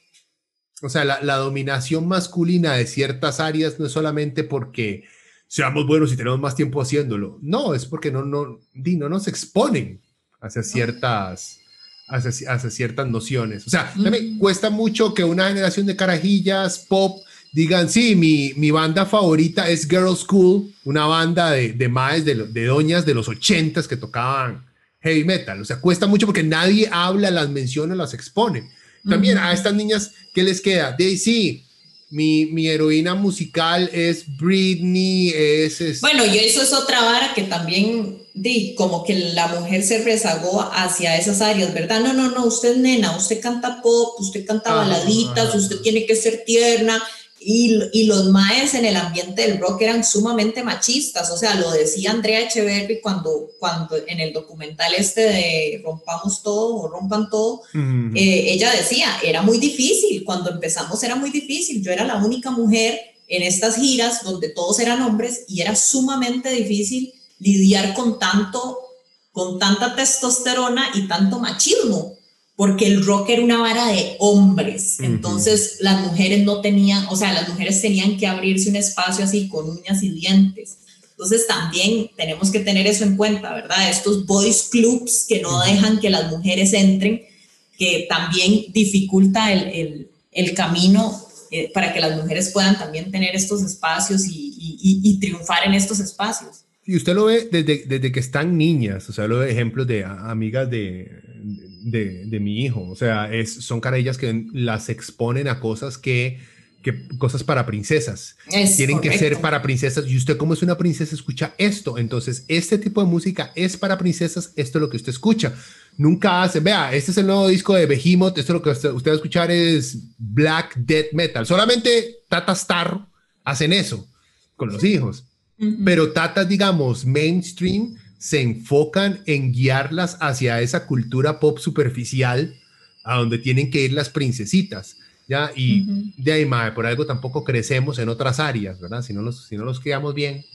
o sea, la, la, dominación masculina de ciertas áreas no es solamente porque seamos buenos y tenemos más tiempo haciéndolo. No, es porque no, no, no nos exponen hacia ciertas, hacia, ciertas nociones. O sea, me cuesta mucho que una generación de carajillas pop digan, sí, mi, mi banda favorita es Girl School, una banda de, de maes, de, de doñas de los ochentas que tocaban heavy metal. O sea, cuesta mucho porque nadie habla, las menciona, las expone. También a estas niñas, ¿qué les queda? De sí, mi, mi, heroína musical es Britney, es, es... Bueno, y eso es otra vara que también di, como que la mujer se rezagó hacia esas áreas, ¿verdad? No, no, no, usted nena, usted canta pop, usted canta baladitas, usted tiene que ser tierna. Y, y, los maes en el ambiente del rock eran sumamente machistas, o sea, lo decía Andrea Echeverry cuando, cuando en el documental este de Rompamos Todo o Rompan Todo, eh, ella decía, era muy difícil, cuando empezamos era muy difícil, yo era la única mujer en estas giras donde todos eran hombres y era sumamente difícil lidiar con tanto, con tanta testosterona y tanto machismo, porque el rock era una vara de hombres, entonces las mujeres no tenían, o sea, las mujeres tenían que abrirse un espacio así con uñas y dientes. Entonces también tenemos que tener eso en cuenta, ¿verdad? Estos boys clubs que no dejan que las mujeres entren, que también dificulta el, el, el camino eh, para que las mujeres puedan también tener estos espacios y, y, triunfar en estos espacios. Y usted lo ve desde, desde que están niñas, o sea, lo ve ejemplos de amigas de, de, de, mi hijo, o sea, es, son carellas que las exponen a cosas que que cosas para princesas. Tienen que ser para princesas. Y usted como es una princesa escucha esto. Entonces, este tipo de música es para princesas. Esto es lo que usted escucha. Nunca hace, vea, este es el nuevo disco de Behemoth. Esto es lo que usted, va a escuchar es Black Death Metal. Solamente Tata Star hacen eso con los hijos. Pero Tatas, digamos, mainstream, se enfocan en guiarlas hacia esa cultura pop superficial a donde tienen que ir las princesitas ¿ya? Y de ahí, por algo tampoco crecemos en otras áreas, ¿verdad? Si no los, si no los criamos bien.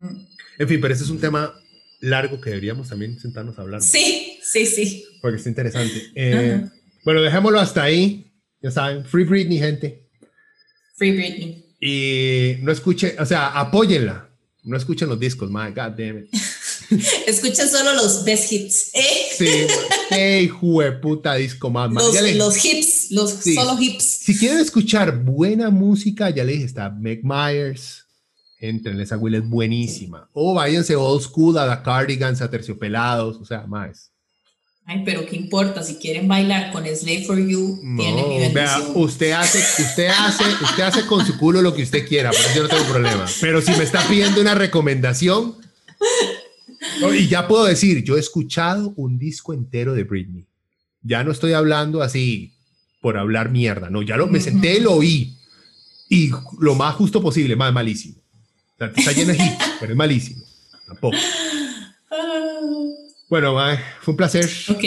Mm. En fin, pero ese es un tema largo que deberíamos también sentarnos a hablar. Sí, sí, sí. Porque está interesante. Eh, bueno, dejémoslo hasta ahí. Ya saben, Free Britney, gente. Free Britney. Y no escuche, o sea, apóyenla. No escuchen los discos, my god damn it. Escuchen solo los best hits. ¿eh? Sí, hey, puta disco más. Los, los hits, los solo hits. Si quieren escuchar buena música, ya les dije, está Meg Myers. Entren, esa Will es buenísima. O váyanse old school a The Cardigans, a Terciopelados, o sea, más. Ay, pero qué importa, si quieren bailar con Slave for You, tienen mi Vea, usted hace, usted hace, usted hace con su culo lo que usted quiera, por eso yo no tengo problema. Pero si me está pidiendo una recomendación, y ya puedo decir, yo he escuchado un disco entero de Britney. Ya no estoy hablando así por hablar mierda, no, ya lo, me senté y lo oí. Y lo más justo posible, más malísimo. está lleno de hits, pero es malísimo. Tampoco. Bueno, fue un placer. Ok.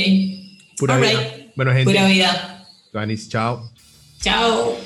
Pura vida. Bueno, gente. Pura vida. chao. Chao.